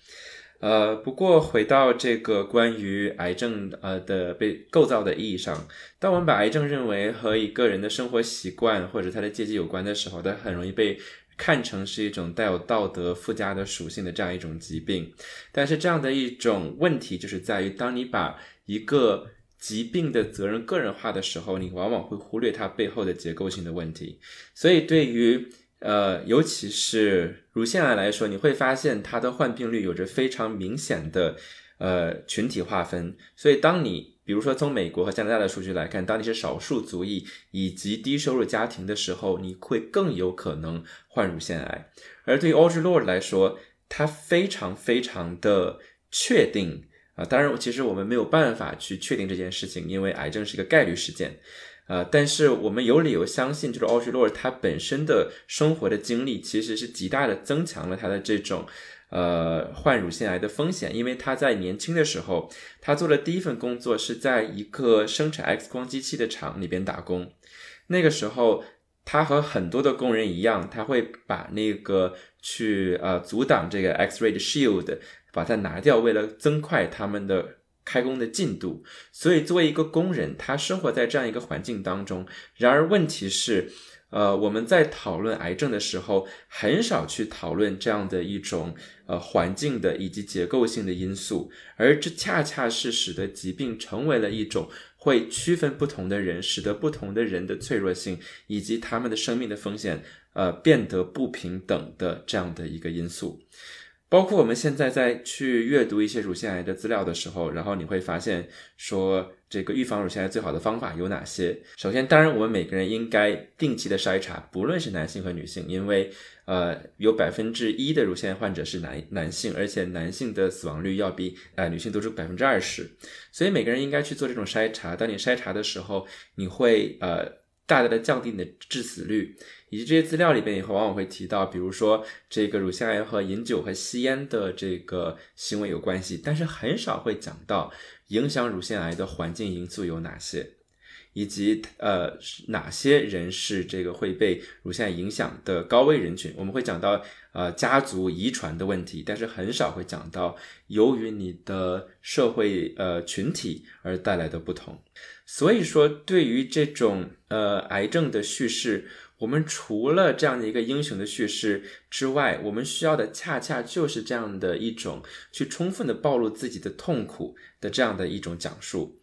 呃，不过回到这个关于癌症呃的被构造的意义上，当我们把癌症认为和一个人的生活习惯或者他的阶级有关的时候，它很容易被。看成是一种带有道德附加的属性的这样一种疾病，但是这样的一种问题就是在于，当你把一个疾病的责任个人化的时候，你往往会忽略它背后的结构性的问题。所以，对于呃，尤其是乳腺癌来说，你会发现它的患病率有着非常明显的呃群体划分。所以，当你比如说，从美国和加拿大的数据来看，当你是少数族裔以及低收入家庭的时候，你会更有可能患乳腺癌。而对于 Audre Lord 来说，他非常非常的确定啊，当然，其实我们没有办法去确定这件事情，因为癌症是一个概率事件，呃，但是我们有理由相信，就是 Audre Lorde 他本身的生活的经历其实是极大的增强了他的这种。呃，患乳腺癌的风险，因为他在年轻的时候，他做的第一份工作是在一个生产 X 光机器的厂里边打工。那个时候，他和很多的工人一样，他会把那个去呃阻挡这个 X-ray 的 shield 把它拿掉，为了增快他们的开工的进度。所以，作为一个工人，他生活在这样一个环境当中。然而，问题是。呃，我们在讨论癌症的时候，很少去讨论这样的一种呃环境的以及结构性的因素，而这恰恰是使得疾病成为了一种会区分不同的人，使得不同的人的脆弱性以及他们的生命的风险呃变得不平等的这样的一个因素。包括我们现在在去阅读一些乳腺癌的资料的时候，然后你会发现说，这个预防乳腺癌最好的方法有哪些？首先，当然我们每个人应该定期的筛查，不论是男性和女性，因为呃有百分之一的乳腺癌患者是男男性，而且男性的死亡率要比呃女性多出百分之二十，所以每个人应该去做这种筛查。当你筛查的时候，你会呃大大的降低你的致死率。以及这些资料里边也会往往会提到，比如说这个乳腺癌和饮酒和吸烟的这个行为有关系，但是很少会讲到影响乳腺癌的环境因素有哪些，以及呃哪些人是这个会被乳腺癌影响的高危人群。我们会讲到呃家族遗传的问题，但是很少会讲到由于你的社会呃群体而带来的不同。所以说，对于这种呃癌症的叙事。我们除了这样的一个英雄的叙事之外，我们需要的恰恰就是这样的一种去充分的暴露自己的痛苦的这样的一种讲述。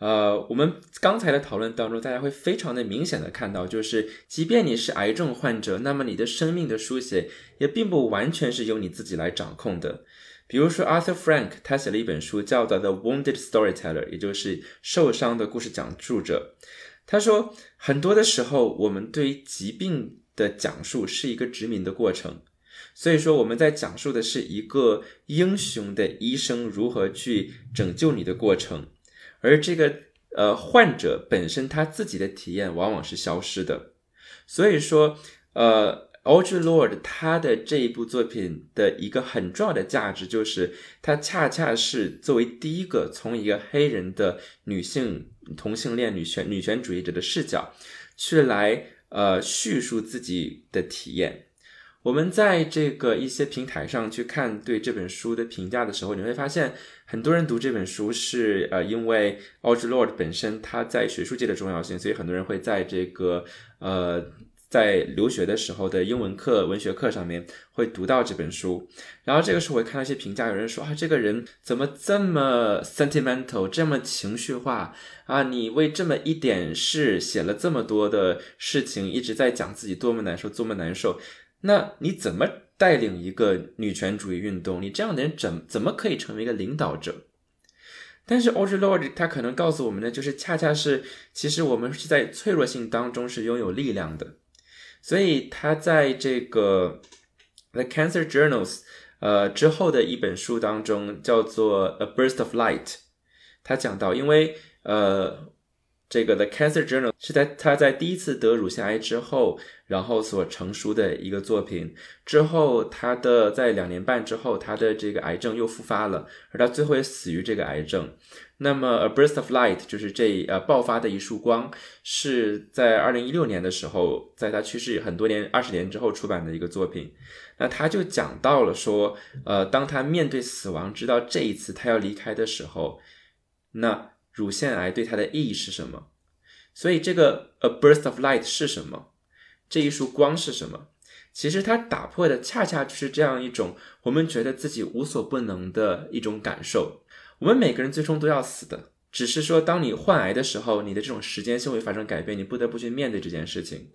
呃，我们刚才的讨论当中，大家会非常的明显的看到，就是即便你是癌症患者，那么你的生命的书写也并不完全是由你自己来掌控的。比如说 Arthur Frank，他写了一本书叫做《The Wounded Storyteller》，也就是受伤的故事讲述者。他说，很多的时候，我们对于疾病的讲述是一个殖民的过程，所以说我们在讲述的是一个英雄的医生如何去拯救你的过程，而这个呃患者本身他自己的体验往往是消失的，所以说呃。Audre Lorde 他的这一部作品的一个很重要的价值，就是他恰恰是作为第一个从一个黑人的女性同性恋女权女权主义者的视角，去来呃叙述自己的体验。我们在这个一些平台上去看对这本书的评价的时候，你会发现很多人读这本书是呃因为 Audre Lorde 本身他在学术界的重要性，所以很多人会在这个呃。在留学的时候的英文课、文学课上面会读到这本书，然后这个时候我会看到一些评价，有人说啊，这个人怎么这么 sentimental，这么情绪化啊？你为这么一点事写了这么多的事情，一直在讲自己多么难受、多么难受，那你怎么带领一个女权主义运动？你这样的人怎怎么可以成为一个领导者？但是 Audre Lorde 他可能告诉我们的就是，恰恰是其实我们是在脆弱性当中是拥有力量的。所以他在这个 The Cancer Journals 呃之后的一本书当中，叫做 A Burst of Light，他讲到，因为呃。这个《The Cancer Journal》是在他在第一次得乳腺癌之后，然后所成熟的一个作品。之后，他的在两年半之后，他的这个癌症又复发了，而他最后也死于这个癌症。那么，《A Burst of Light》就是这呃爆发的一束光，是在二零一六年的时候，在他去世很多年二十年之后出版的一个作品。那他就讲到了说，呃，当他面对死亡，知道这一次他要离开的时候，那。乳腺癌对他的意义是什么？所以这个 a burst of light 是什么？这一束光是什么？其实它打破的恰恰就是这样一种我们觉得自己无所不能的一种感受。我们每个人最终都要死的，只是说当你患癌的时候，你的这种时间性会发生改变，你不得不去面对这件事情。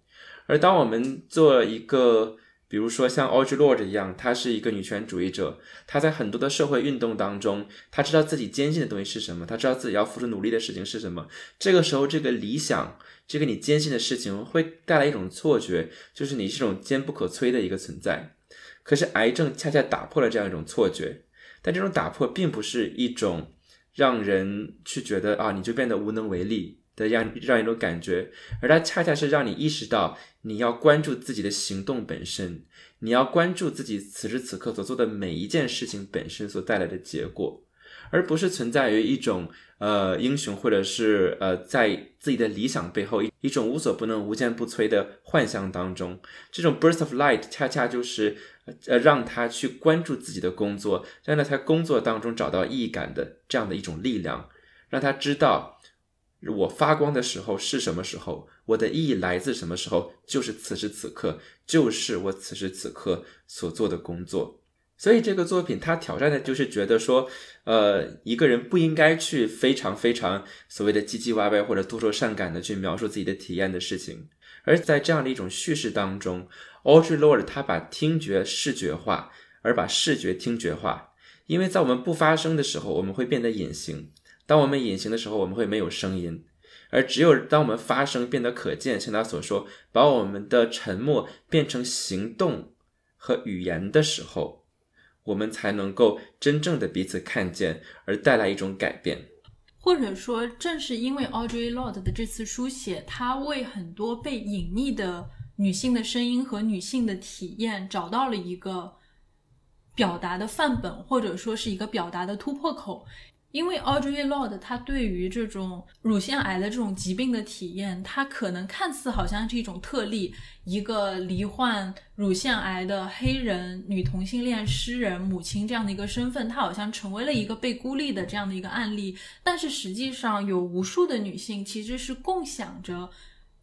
而当我们做一个比如说像 Audre Lord 一样，她是一个女权主义者，她在很多的社会运动当中，她知道自己坚信的东西是什么，她知道自己要付出努力的事情是什么。这个时候，这个理想，这个你坚信的事情，会带来一种错觉，就是你是一种坚不可摧的一个存在。可是癌症恰恰打破了这样一种错觉，但这种打破并不是一种让人去觉得啊，你就变得无能为力。的样让一种感觉，而它恰恰是让你意识到你要关注自己的行动本身，你要关注自己此时此刻所做的每一件事情本身所带来的结果，而不是存在于一种呃英雄或者是呃在自己的理想背后一一种无所不能、无坚不摧的幻象当中。这种 burst of light 恰恰就是呃让他去关注自己的工作，让他在工作当中找到意义感的这样的一种力量，让他知道。我发光的时候是什么时候？我的意义来自什么时候？就是此时此刻，就是我此时此刻所做的工作。所以这个作品它挑战的就是觉得说，呃，一个人不应该去非常非常所谓的唧唧歪歪或者多愁善感的去描述自己的体验的事情，而在这样的一种叙事当中，Audre Lorde 他把听觉视觉化，而把视觉听觉化。因为在我们不发声的时候，我们会变得隐形。当我们隐形的时候，我们会没有声音；而只有当我们发声变得可见，像他所说，把我们的沉默变成行动和语言的时候，我们才能够真正的彼此看见，而带来一种改变。
或者说，正是因为 Audrey Lord 的这次书写，她为很多被隐匿的女性的声音和女性的体验找到了一个表达的范本，或者说是一个表达的突破口。因为 Audrey Lord，她对于这种乳腺癌的这种疾病的体验，她可能看似好像是一种特例，一个罹患乳腺癌的黑人女同性恋诗人母亲这样的一个身份，她好像成为了一个被孤立的这样的一个案例。但是实际上，有无数的女性其实是共享着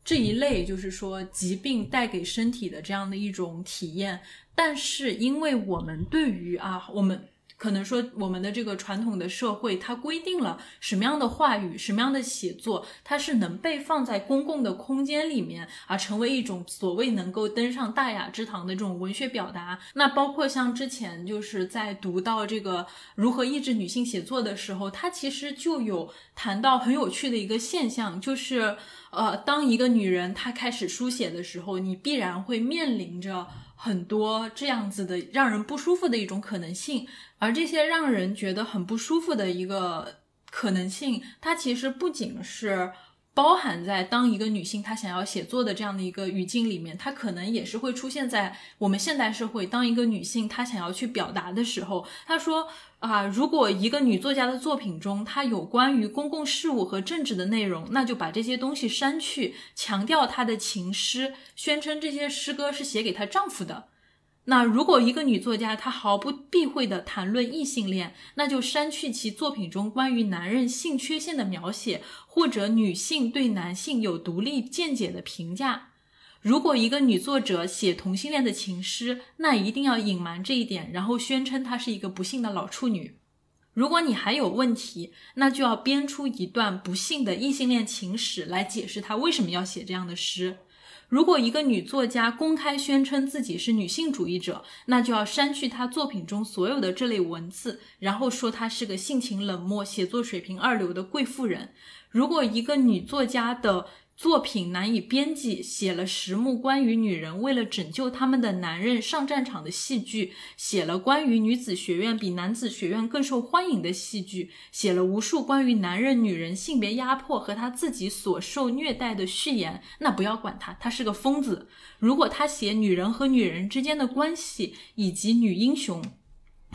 这一类，就是说疾病带给身体的这样的一种体验。但是因为我们对于啊，我们。可能说，我们的这个传统的社会，它规定了什么样的话语、什么样的写作，它是能被放在公共的空间里面，而成为一种所谓能够登上大雅之堂的这种文学表达。那包括像之前就是在读到这个如何抑制女性写作的时候，它其实就有谈到很有趣的一个现象，就是呃，当一个女人她开始书写的时候，你必然会面临着。很多这样子的让人不舒服的一种可能性，而这些让人觉得很不舒服的一个可能性，它其实不仅是。包含在当一个女性她想要写作的这样的一个语境里面，她可能也是会出现在我们现代社会。当一个女性她想要去表达的时候，她说啊，如果一个女作家的作品中她有关于公共事务和政治的内容，那就把这些东西删去，强调她的情诗，宣称这些诗歌是写给她丈夫的。那如果一个女作家她毫不避讳地谈论异性恋，那就删去其作品中关于男人性缺陷的描写，或者女性对男性有独立见解的评价。如果一个女作者写同性恋的情诗，那一定要隐瞒这一点，然后宣称她是一个不幸的老处女。如果你还有问题，那就要编出一段不幸的异性恋情史来解释她为什么要写这样的诗。如果一个女作家公开宣称自己是女性主义者，那就要删去她作品中所有的这类文字，然后说她是个性情冷漠、写作水平二流的贵妇人。如果一个女作家的作品难以编辑，写了十幕关于女人为了拯救他们的男人上战场的戏剧，写了关于女子学院比男子学院更受欢迎的戏剧，写了无数关于男人、女人性别压迫和他自己所受虐待的序言，那不要管他，他是个疯子。如果他写女人和女人之间的关系以及女英雄，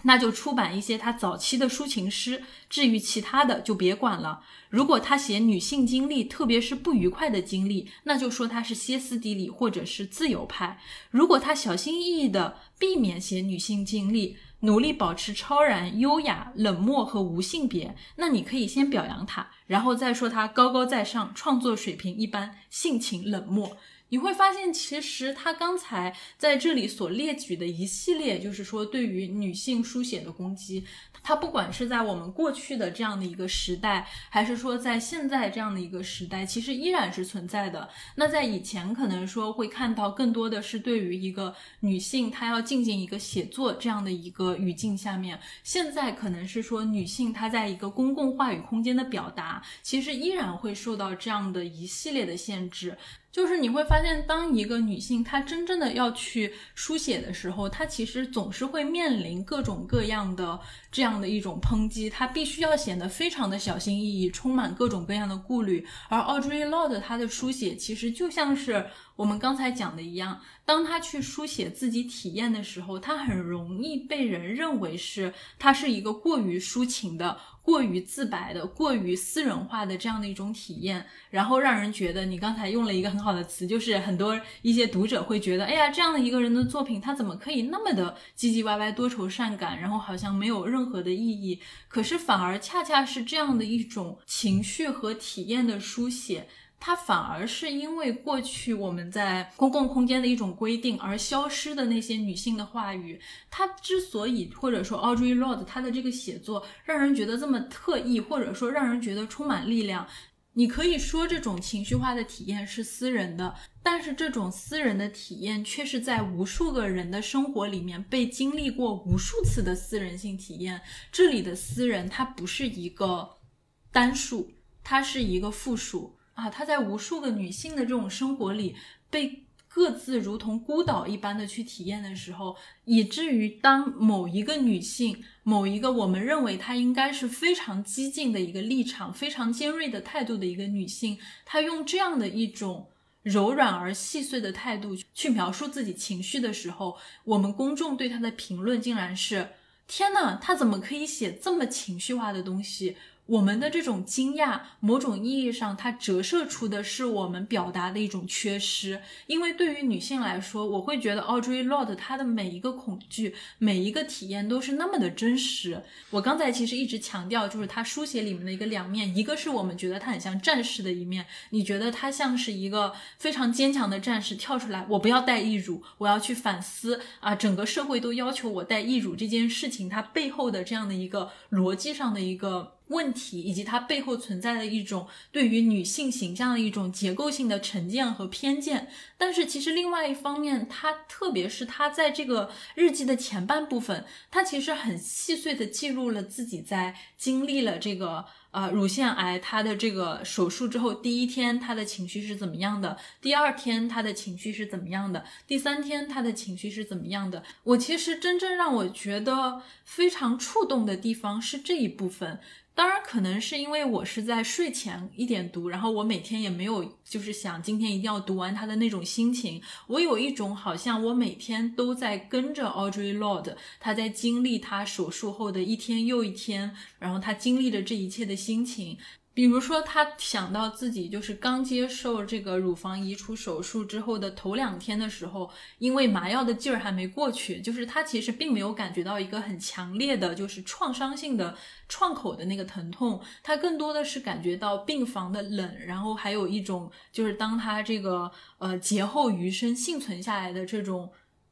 那就出版一些他早期的抒情诗。至于其他的，就别管了。如果他写女性经历，特别是不愉快的经历，那就说他是歇斯底里或者是自由派。如果他小心翼翼地避免写女性经历，努力保持超然、优雅、冷漠和无性别，那你可以先表扬他，然后再说他高高在上，创作水平一般，性情冷漠。你会发现，其实他刚才在这里所列举的一系列，就是说对于女性书写的攻击，它不管是在我们过去的这样的一个时代，还是说在现在这样的一个时代，其实依然是存在的。那在以前可能说会看到更多的是对于一个女性她要进行一个写作这样的一个语境下面，现在可能是说女性她在一个公共话语空间的表达，其实依然会受到这样的一系列的限制。就是你会发现，当一个女性她真正的要去书写的时候，她其实总是会面临各种各样的这样的一种抨击，她必须要显得非常的小心翼翼，充满各种各样的顾虑。而 Audrey Lord 她的书写其实就像是我们刚才讲的一样，当她去书写自己体验的时候，她很容易被人认为是她是一个过于抒情的。过于自白的、过于私人化的这样的一种体验，然后让人觉得你刚才用了一个很好的词，就是很多一些读者会觉得，哎呀，这样的一个人的作品，他怎么可以那么的唧唧歪歪、多愁善感，然后好像没有任何的意义？可是反而恰恰是这样的一种情绪和体验的书写。它反而是因为过去我们在公共空间的一种规定而消失的那些女性的话语，它之所以或者说 Audrey Lord 她的这个写作让人觉得这么特异，或者说让人觉得充满力量，你可以说这种情绪化的体验是私人的，但是这种私人的体验却是在无数个人的生活里面被经历过无数次的私人性体验。这里的私人它不是一个单数，它是一个复数。啊，她在无数个女性的这种生活里，被各自如同孤岛一般的去体验的时候，以至于当某一个女性，某一个我们认为她应该是非常激进的一个立场、非常尖锐的态度的一个女性，她用这样的一种柔软而细碎的态度去描述自己情绪的时候，我们公众对她的评论竟然是：天呐，她怎么可以写这么情绪化的东西？我们的这种惊讶，某种意义上，它折射出的是我们表达的一种缺失。因为对于女性来说，我会觉得 Audrey Lord 她的每一个恐惧、每一个体验都是那么的真实。我刚才其实一直强调，就是她书写里面的一个两面，一个是我们觉得她很像战士的一面，你觉得她像是一个非常坚强的战士，跳出来，我不要带义乳，我要去反思啊，整个社会都要求我带义乳这件事情，它背后的这样的一个逻辑上的一个。问题以及它背后存在的一种对于女性形象的一种结构性的成见和偏见，但是其实另外一方面，它特别是它在这个日记的前半部分，它其实很细碎的记录了自己在经历了这个呃乳腺癌它的这个手术之后，第一天他的情绪是怎么样的，第二天他的情绪是怎么样的，第三天他的情绪是怎么样的。我其实真正让我觉得非常触动的地方是这一部分。当然，可能是因为我是在睡前一点读，然后我每天也没有就是想今天一定要读完它的那种心情。我有一种好像我每天都在跟着 Audrey Lord，他在经历他手术后的一天又一天，然后他经历了这一切的心情。比如说，他想到自己就是刚接受这个乳房移除手术之后的头两天的时候，因为麻药的劲儿还没过去，就是他其实并没有感觉到一个很强烈的，就是创伤性的创口的那个疼痛，他更多的是感觉到病房的冷，然后还有一种就是当他这个呃劫后余生幸存下来的这种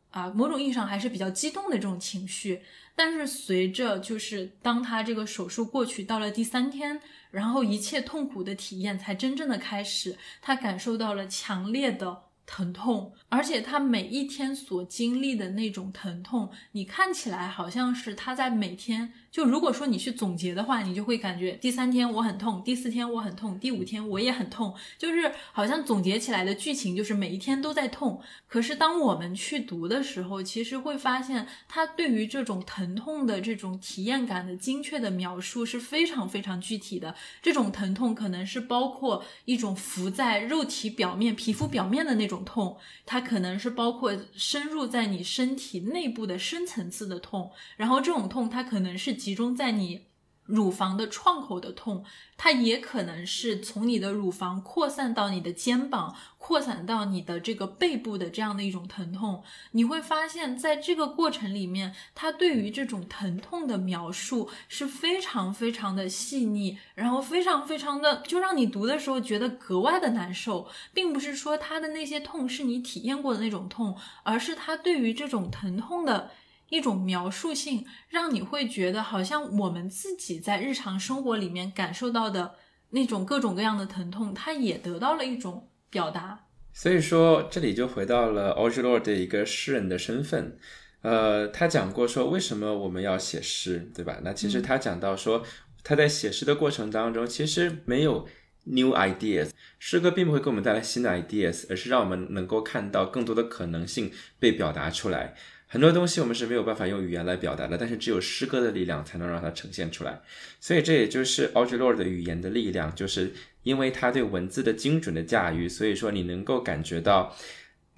啊某种意义上还是比较激动的这种情绪。但是随着就是当他这个手术过去到了第三天。然后一切痛苦的体验才真正的开始，他感受到了强烈的疼痛，而且他每一天所经历的那种疼痛，你看起来好像是他在每天。就如果说你去总结的话，你就会感觉第三天我很痛，第四天我很痛，第五天我也很痛，就是好像总结起来的剧情就是每一天都在痛。可是当我们去读的时候，其实会发现他对于这种疼痛的这种体验感的精确的描述是非常非常具体的。这种疼痛可能是包括一种浮在肉体表面、皮肤表面的那种痛，它可能是包括深入在你身体内部的深层次的痛，然后这种痛它可能是。集中在你乳房的创口的痛，它也可能是从你的乳房扩散到你的肩膀，扩散到你的这个背部的这样的一种疼痛。你会发现在这个过程里面，它对于这种疼痛的描述是非常非常的细腻，然后非常非常的就让你读的时候觉得格外的难受，并不是说它的那些痛是你体验过的那种痛，而是它对于这种疼痛的。一种描述性，让你会觉得好像我们自己在日常生活里面感受到的那种各种各样的疼痛，它也得到了一种表达。
所以说，这里就回到了 r e Lorde 的一个诗人的身份。呃，他讲过说，为什么我们要写诗，对吧？那其实他讲到说，他在写诗的过程当中，其实没有 new ideas，诗歌并不会给我们带来新的 ideas，而是让我们能够看到更多的可能性被表达出来。很多东西我们是没有办法用语言来表达的，但是只有诗歌的力量才能让它呈现出来。所以这也就是 Audre Lord 的语言的力量，就是因为他对文字的精准的驾驭，所以说你能够感觉到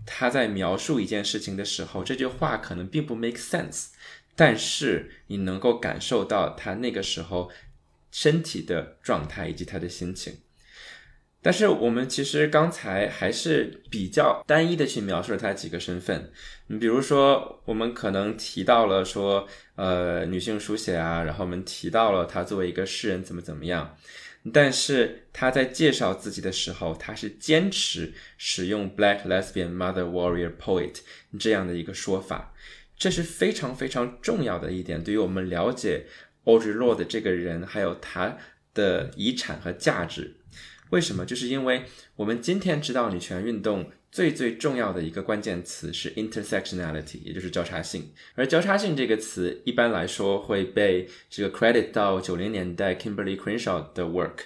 他在描述一件事情的时候，这句话可能并不 make sense，但是你能够感受到他那个时候身体的状态以及他的心情。但是我们其实刚才还是比较单一的去描述了他几个身份，你比如说我们可能提到了说，呃，女性书写啊，然后我们提到了他作为一个诗人怎么怎么样，但是他在介绍自己的时候，他是坚持使用 Black Lesbian Mother Warrior Poet 这样的一个说法，这是非常非常重要的一点，对于我们了解 Audre Lorde 这个人还有他的遗产和价值。为什么？就是因为我们今天知道女权运动最最重要的一个关键词是 intersectionality，也就是交叉性。而交叉性这个词一般来说会被这个 credit 到九零年代 Kimberly Crenshaw 的 work，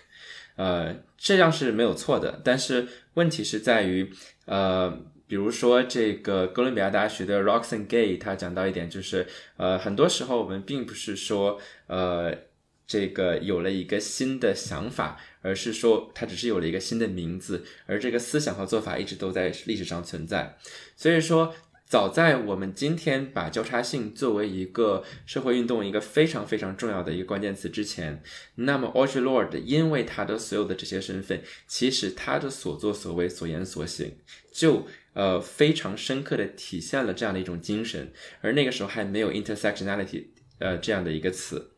呃，这样是没有错的。但是问题是在于，呃，比如说这个哥伦比亚大学的 Roxane Gay，他讲到一点就是，呃，很多时候我们并不是说，呃，这个有了一个新的想法。而是说，它只是有了一个新的名字，而这个思想和做法一直都在历史上存在。所以说，早在我们今天把交叉性作为一个社会运动一个非常非常重要的一个关键词之前，那么 Audre Lord 因为他的所有的这些身份，其实他的所作所为、所言所行，就呃非常深刻的体现了这样的一种精神。而那个时候还没有 intersectionality 呃这样的一个词。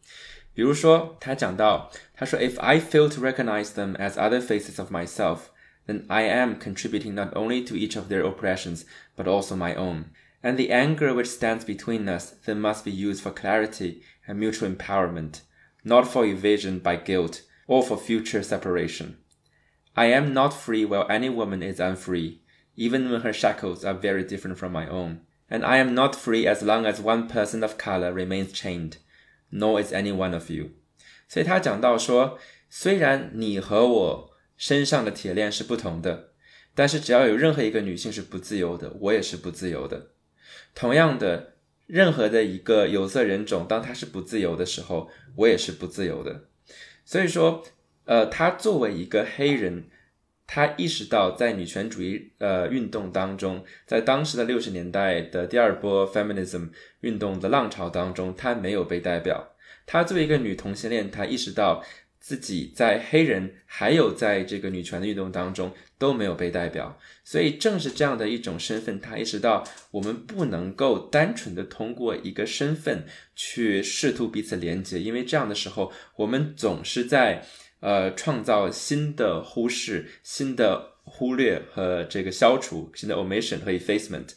比如说，他讲到，他说，If I fail to recognize them as other faces of myself, then I am contributing not only to each of their oppressions, but also my own. And the anger which stands between us then must be used for clarity and mutual empowerment, not for evasion by guilt or for future separation. I am not free while any woman is unfree, even when her shackles are very different from my own. And I am not free as long as one person of color remains chained No, is any one of you。所以他讲到说，虽然你和我身上的铁链是不同的，但是只要有任何一个女性是不自由的，我也是不自由的。同样的，任何的一个有色人种，当他是不自由的时候，我也是不自由的。所以说，呃，他作为一个黑人，他意识到在女权主义呃运动当中，在当时的六十年代的第二波 feminism。运动的浪潮当中，她没有被代表。她作为一个女同性恋，她意识到自己在黑人还有在这个女权的运动当中都没有被代表。所以，正是这样的一种身份，她意识到我们不能够单纯的通过一个身份去试图彼此连接，因为这样的时候，我们总是在呃创造新的忽视、新的忽略和这个消除、新的 omission 和 effacement。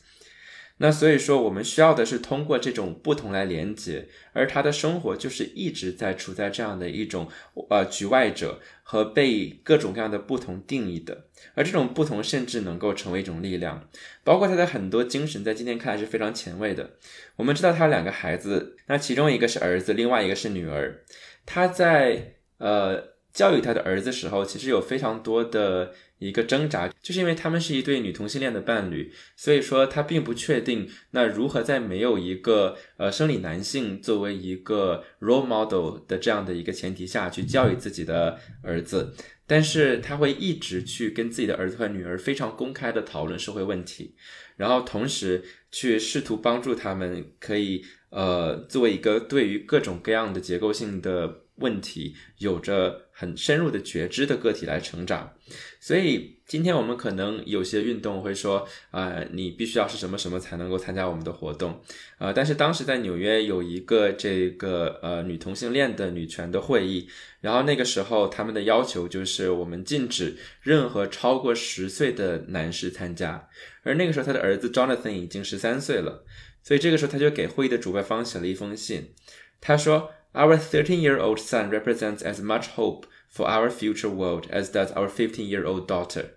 那所以说，我们需要的是通过这种不同来连接，而他的生活就是一直在处在这样的一种呃局外者和被各种各样的不同定义的，而这种不同甚至能够成为一种力量，包括他的很多精神，在今天看来是非常前卫的。我们知道他有两个孩子，那其中一个是儿子，另外一个是女儿。他在呃教育他的儿子时候，其实有非常多的。一个挣扎，就是因为他们是一对女同性恋的伴侣，所以说他并不确定那如何在没有一个呃生理男性作为一个 role model 的这样的一个前提下去教育自己的儿子，但是他会一直去跟自己的儿子和女儿非常公开的讨论社会问题，然后同时去试图帮助他们可以呃作为一个对于各种各样的结构性的。问题有着很深入的觉知的个体来成长，所以今天我们可能有些运动会说啊，你必须要是什么什么才能够参加我们的活动，啊，但是当时在纽约有一个这个呃女同性恋的女权的会议，然后那个时候他们的要求就是我们禁止任何超过十岁的男士参加，而那个时候他的儿子 Jonathan 已经十三岁了，所以这个时候他就给会议的主办方写了一封信，他说。Our 13 year old son represents as much hope for our future world as does our 15 year old daughter.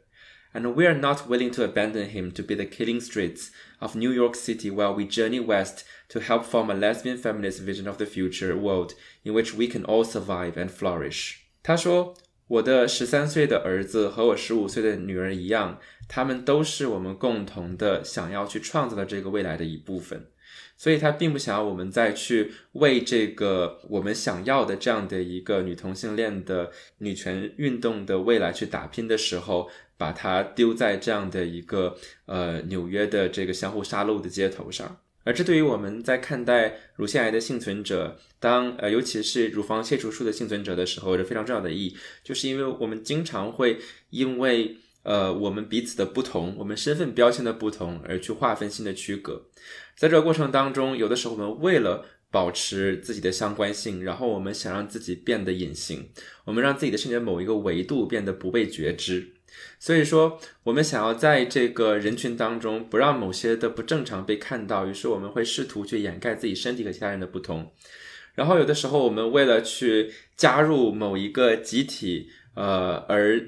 And we are not willing to abandon him to be the killing streets of New York City while we journey west to help form a lesbian feminist vision of the future world in which we can all survive and flourish. 他说：“我的十三岁的儿子和我十五岁的女儿一样，他们都是我们共同的想要去创造的这个未来的一部分。” 所以他并不想要我们再去为这个我们想要的这样的一个女同性恋的女权运动的未来去打拼的时候，把它丢在这样的一个呃纽约的这个相互杀戮的街头上。而这对于我们在看待乳腺癌的幸存者，当呃尤其是乳房切除术的幸存者的时候，有着非常重要的意义，就是因为我们经常会因为。呃，我们彼此的不同，我们身份标签的不同，而去划分新的区隔。在这个过程当中，有的时候我们为了保持自己的相关性，然后我们想让自己变得隐形，我们让自己的身体某一个维度变得不被觉知。所以说，我们想要在这个人群当中不让某些的不正常被看到，于是我们会试图去掩盖自己身体和其他人的不同。然后有的时候，我们为了去加入某一个集体，呃，而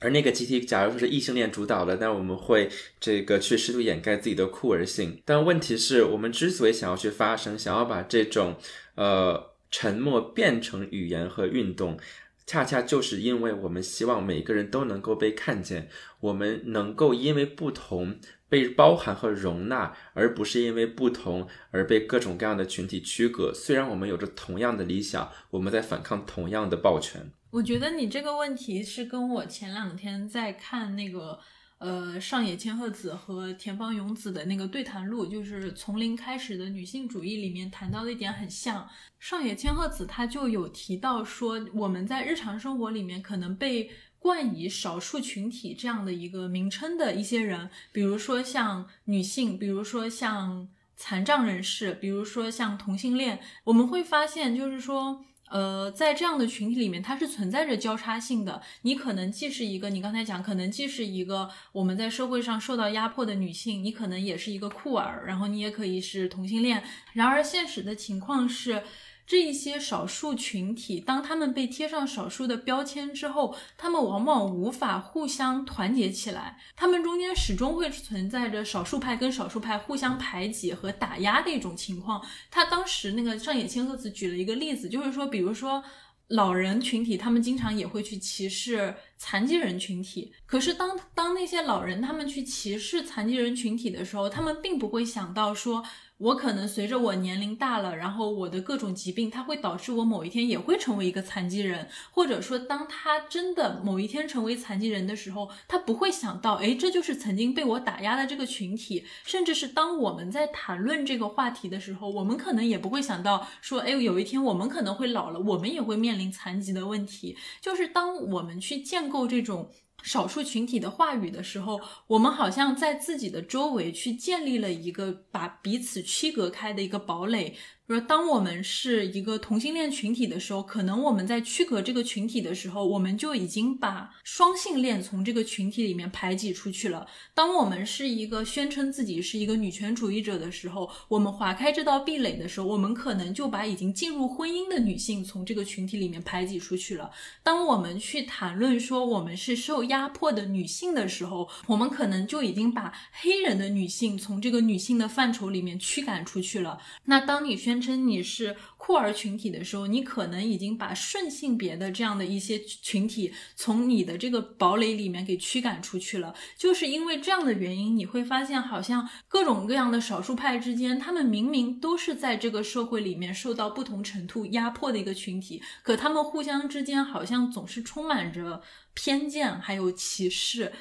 而那个集体，假如说是异性恋主导的，那我们会这个去试图掩盖自己的酷儿性。但问题是我们之所以想要去发声，想要把这种呃沉默变成语言和运动，恰恰就是因为我们希望每个人都能够被看见，我们能够因为不同被包含和容纳，而不是因为不同而被各种各样的群体区隔。虽然我们有着同样的理想，我们在反抗同样的暴权。
我觉得你这个问题是跟我前两天在看那个呃上野千鹤子和田方勇子的那个对谈录，就是从零开始的女性主义里面谈到的一点很像。上野千鹤子她就有提到说，我们在日常生活里面可能被冠以少数群体这样的一个名称的一些人，比如说像女性，比如说像残障人士，比如说像同性恋，我们会发现就是说。呃，在这样的群体里面，它是存在着交叉性的。你可能既是一个，你刚才讲，可能既是一个我们在社会上受到压迫的女性，你可能也是一个酷儿，然后你也可以是同性恋。然而，现实的情况是。这一些少数群体，当他们被贴上少数的标签之后，他们往往无法互相团结起来，他们中间始终会存在着少数派跟少数派互相排挤和打压的一种情况。他当时那个上野千鹤子举了一个例子，就是说，比如说老人群体，他们经常也会去歧视残疾人群体，可是当当那些老人他们去歧视残疾人群体的时候，他们并不会想到说。我可能随着我年龄大了，然后我的各种疾病，它会导致我某一天也会成为一个残疾人，或者说，当他真的某一天成为残疾人的时候，他不会想到，哎，这就是曾经被我打压的这个群体，甚至是当我们在谈论这个话题的时候，我们可能也不会想到，说，哎，有一天我们可能会老了，我们也会面临残疾的问题。就是当我们去建构这种。少数群体的话语的时候，我们好像在自己的周围去建立了一个把彼此区隔开的一个堡垒。说，当我们是一个同性恋群体的时候，可能我们在区隔这个群体的时候，我们就已经把双性恋从这个群体里面排挤出去了。当我们是一个宣称自己是一个女权主义者的时候，我们划开这道壁垒的时候，我们可能就把已经进入婚姻的女性从这个群体里面排挤出去了。当我们去谈论说我们是受压迫的女性的时候，我们可能就已经把黑人的女性从这个女性的范畴里面驱赶出去了。那当你宣称你是酷儿群体的时候，你可能已经把顺性别的这样的一些群体从你的这个堡垒里面给驱赶出去了。就是因为这样的原因，你会发现好像各种各样的少数派之间，他们明明都是在这个社会里面受到不同程度压迫的一个群体，可他们互相之间好像总是充满着偏见还有歧视。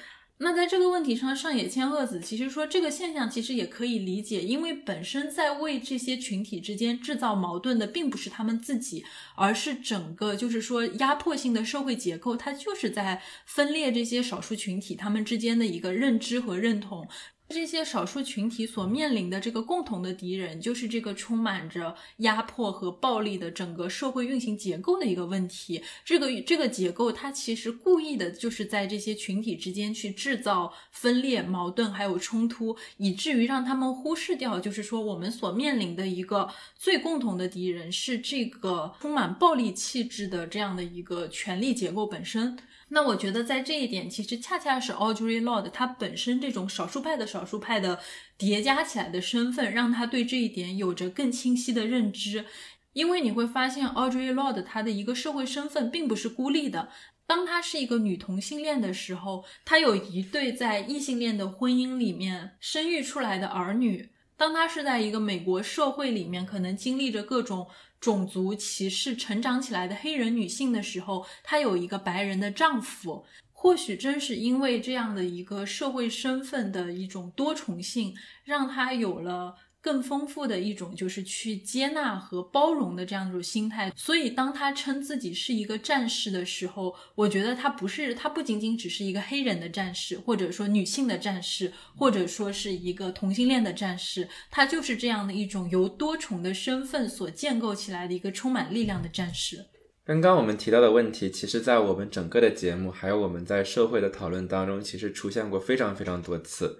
那在这个问题上，上野千鹤子其实说这个现象其实也可以理解，因为本身在为这些群体之间制造矛盾的并不是他们自己，而是整个就是说压迫性的社会结构，它就是在分裂这些少数群体他们之间的一个认知和认同。这些少数群体所面临的这个共同的敌人，就是这个充满着压迫和暴力的整个社会运行结构的一个问题。这个这个结构，它其实故意的就是在这些群体之间去制造分裂、矛盾还有冲突，以至于让他们忽视掉，就是说我们所面临的一个最共同的敌人是这个充满暴力气质的这样的一个权力结构本身。那我觉得在这一点，其实恰恰是 Audrey Lorde 他本身这种少数派的少数派的叠加起来的身份，让他对这一点有着更清晰的认知。因为你会发现，Audrey Lorde 他的一个社会身份并不是孤立的。当她是一个女同性恋的时候，她有一对在异性恋的婚姻里面生育出来的儿女。当她是在一个美国社会里面，可能经历着各种。种族歧视成长起来的黑人女性的时候，她有一个白人的丈夫。或许正是因为这样的一个社会身份的一种多重性，让她有了。更丰富的一种就是去接纳和包容的这样一种心态，所以当他称自己是一个战士的时候，我觉得他不是他不仅仅只是一个黑人的战士，或者说女性的战士，或者说是一个同性恋的战士，他就是这样的一种由多重的身份所建构起来的一个充满力量的战士。
刚刚我们提到的问题，其实在我们整个的节目，还有我们在社会的讨论当中，其实出现过非常非常多次。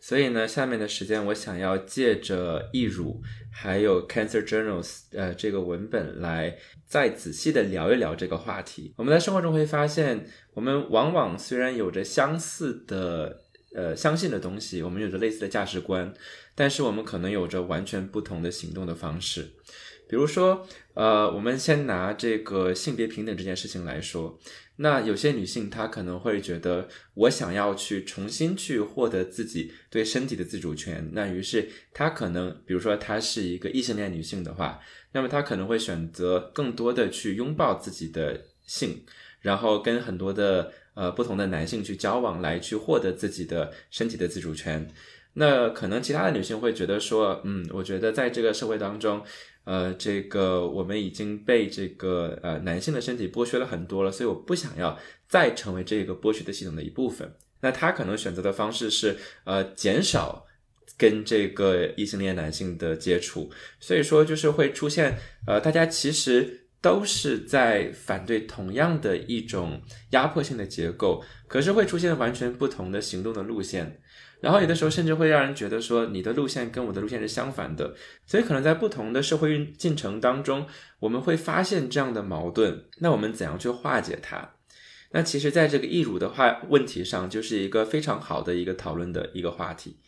所以呢，下面的时间我想要借着易乳还有 Cancer Journals 呃这个文本来再仔细的聊一聊这个话题。我们在生活中会发现，我们往往虽然有着相似的呃相信的东西，我们有着类似的价值观，但是我们可能有着完全不同的行动的方式。比如说，呃，我们先拿这个性别平等这件事情来说。那有些女性她可能会觉得，我想要去重新去获得自己对身体的自主权。那于是她可能，比如说她是一个异性恋女性的话，那么她可能会选择更多的去拥抱自己的性，然后跟很多的呃不同的男性去交往，来去获得自己的身体的自主权。那可能其他的女性会觉得说，嗯，我觉得在这个社会当中。呃，这个我们已经被这个呃男性的身体剥削了很多了，所以我不想要再成为这个剥削的系统的一部分。那他可能选择的方式是呃减少跟这个异性恋男性的接触，所以说就是会出现呃大家其实都是在反对同样的一种压迫性的结构，可是会出现完全不同的行动的路线。然后有的时候甚至会让人觉得说你的路线跟我的路线是相反的，所以可能在不同的社会运进程当中，我们会发现这样的矛盾。那我们怎样去化解它？那其实，在这个易乳的话问题上，就是一个非常好的一个讨论的一个话题。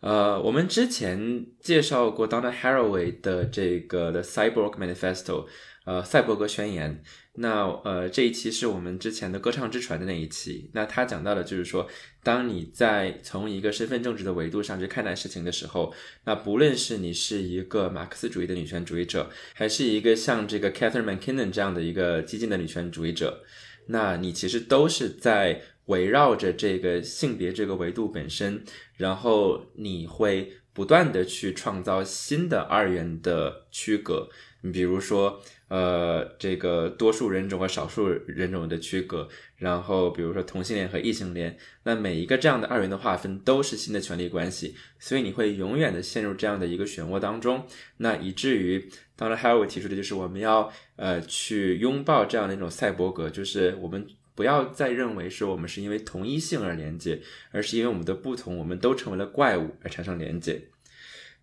呃，我们之前介绍过 Donna Haraway 的这个 The Cyborg Manifesto，呃，赛博格宣言。那呃，这一期是我们之前的歌唱之船的那一期。那他讲到的就是说，当你在从一个身份政治的维度上去看待事情的时候，那不论是你是一个马克思主义的女权主义者，还是一个像这个 Catherine McKinnon 这样的一个激进的女权主义者，那你其实都是在围绕着这个性别这个维度本身，然后你会。不断的去创造新的二元的区隔。你比如说，呃，这个多数人种和少数人种的区隔，然后比如说同性恋和异性恋，那每一个这样的二元的划分都是新的权利关系，所以你会永远的陷入这样的一个漩涡当中，那以至于当然，还有我提出的就是我们要呃去拥抱这样的一种赛博格，就是我们不要再认为是我们是因为同一性而连接，而是因为我们的不同，我们都成为了怪物而产生连接，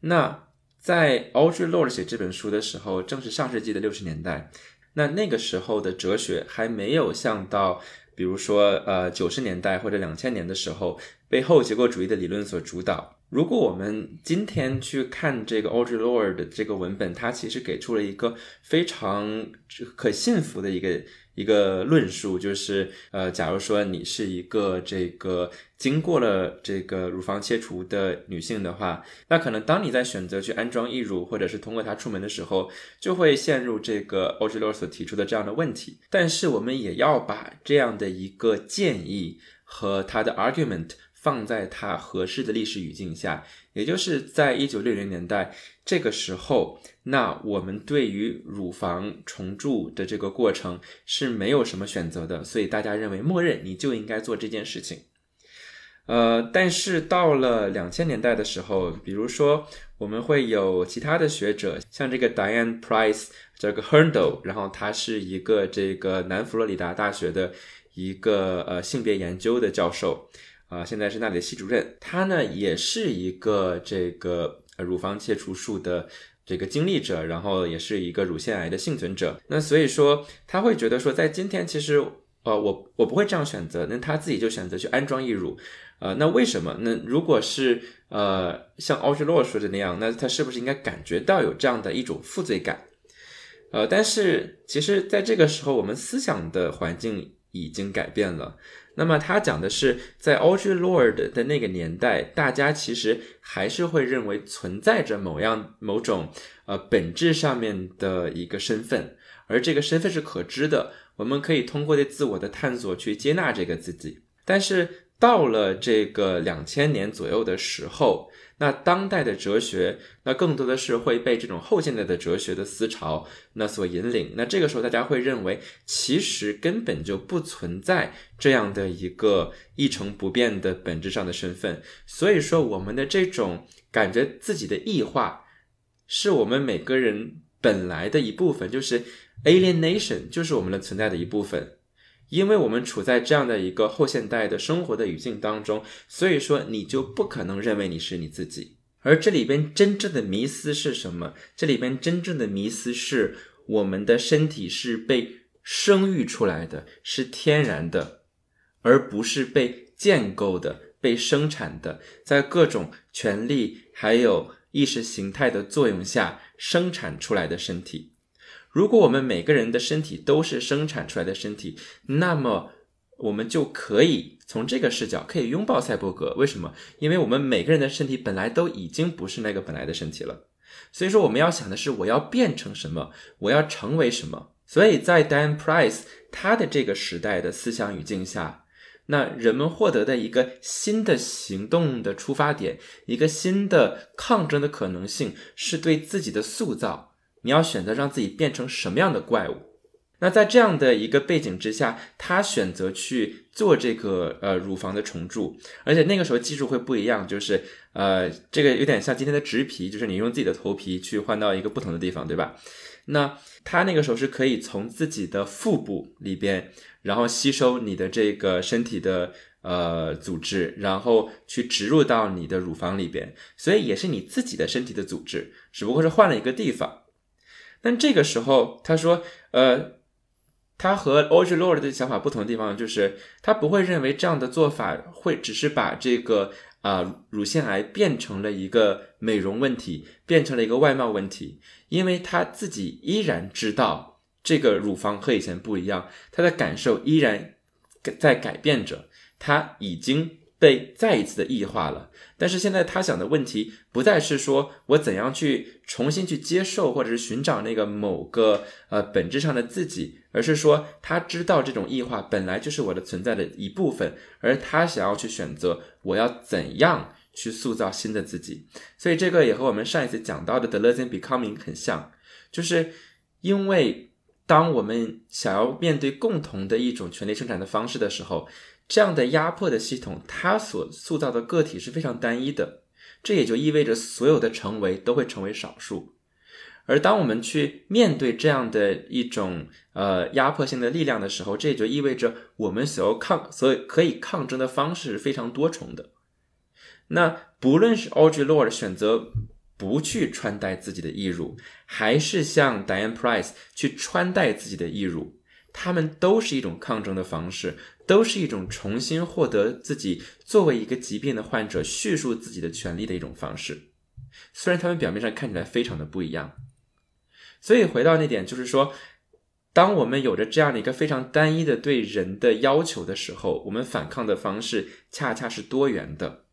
那。在 Audre Lord 写这本书的时候，正是上世纪的六十年代。那那个时候的哲学还没有像到，比如说呃九十年代或者两千年的时候，被后结构主义的理论所主导。如果我们今天去看这个 Audre Lord 的这个文本，它其实给出了一个非常可信服的一个。一个论述就是，呃，假如说你是一个这个经过了这个乳房切除的女性的话，那可能当你在选择去安装义乳或者是通过它出门的时候，就会陷入这个 o g l o 所提出的这样的问题。但是我们也要把这样的一个建议和他的 argument 放在它合适的历史语境下，也就是在一九六零年代这个时候。那我们对于乳房重铸的这个过程是没有什么选择的，所以大家认为默认你就应该做这件事情。呃，但是到了两千年代的时候，比如说我们会有其他的学者，像这个 Diane Price 这个 Herndl，然后他是一个这个南佛罗里达大学的一个呃性别研究的教授，啊，现在是那里的系主任，他呢也是一个这个乳房切除术的。这个经历者，然后也是一个乳腺癌的幸存者，那所以说他会觉得说，在今天其实，呃，我我不会这样选择，那他自己就选择去安装义乳，呃，那为什么？那如果是呃像奥吉洛说的那样，那他是不是应该感觉到有这样的一种负罪感？呃，但是其实在这个时候，我们思想的环境已经改变了。那么他讲的是，在 o g e Lord 的那个年代，大家其实还是会认为存在着某样某种呃本质上面的一个身份，而这个身份是可知的，我们可以通过对自我的探索去接纳这个自己。但是到了这个两千年左右的时候，那当代的哲学，那更多的是会被这种后现代的哲学的思潮那所引领。那这个时候，大家会认为，其实根本就不存在这样的一个一成不变的本质上的身份。所以说，我们的这种感觉自己的异化，是我们每个人本来的一部分，就是 alienation，就是我们的存在的一部分。因为我们处在这样的一个后现代的生活的语境当中，所以说你就不可能认为你是你自己。而这里边真正的迷思是什么？这里边真正的迷思是我们的身体是被生育出来的，是天然的，而不是被建构的、被生产的，在各种权力还有意识形态的作用下生产出来的身体。如果我们每个人的身体都是生产出来的身体，那么我们就可以从这个视角可以拥抱赛博格。为什么？因为我们每个人的身体本来都已经不是那个本来的身体了。所以说，我们要想的是我要变成什么，我要成为什么。所以在 Dan Price 他的这个时代的思想语境下，那人们获得的一个新的行动的出发点，一个新的抗争的可能性，是对自己的塑造。你要选择让自己变成什么样的怪物？那在这样的一个背景之下，他选择去做这个呃乳房的重铸，而且那个时候技术会不一样，就是呃这个有点像今天的植皮，就是你用自己的头皮去换到一个不同的地方，对吧？那他那个时候是可以从自己的腹部里边，然后吸收你的这个身体的呃组织，然后去植入到你的乳房里边，所以也是你自己的身体的组织，只不过是换了一个地方。但这个时候，他说，呃，他和 o g Lord 的想法不同的地方，就是他不会认为这样的做法会只是把这个啊乳腺癌变成了一个美容问题，变成了一个外貌问题，因为他自己依然知道这个乳房和以前不一样，他的感受依然在改变着，他已经被再一次的异化了。但是现在他想的问题不再是说我怎样去重新去接受或者是寻找那个某个呃本质上的自己，而是说他知道这种异化本来就是我的存在的一部分，而他想要去选择我要怎样去塑造新的自己。所以这个也和我们上一次讲到的 The Lesson Becoming 很像，就是因为当我们想要面对共同的一种权力生产的方式的时候，这样的压迫的系统，它所塑造的个体是非常单一的，这也就意味着所有的成为都会成为少数。而当我们去面对这样的一种呃压迫性的力量的时候，这也就意味着我们所要抗、所以可以抗争的方式是非常多重的。那不论是 Og Lord 选择不去穿戴自己的义乳，还是像 Diane Price 去穿戴自己的义乳，他们都是一种抗争的方式，都是一种重新获得自己作为一个疾病的患者叙述自己的权利的一种方式。虽然他们表面上看起来非常的不一样。所以回到那点，就是说，当我们有着这样的一个非常单一的对人的要求的时候，我们反抗的方式恰恰是多元的。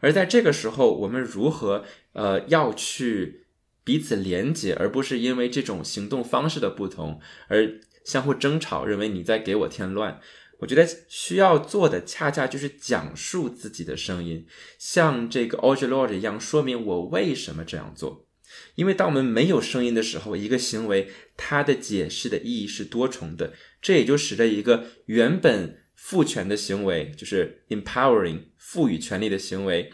而在这个时候，我们如何呃要去彼此连接，而不是因为这种行动方式的不同而相互争吵，认为你在给我添乱？我觉得需要做的恰恰就是讲述自己的声音，像这个 a u d r e Lord 一样，说明我为什么这样做。因为当我们没有声音的时候，一个行为它的解释的意义是多重的，这也就使得一个原本赋权的行为，就是 empowering 赋予权利的行为，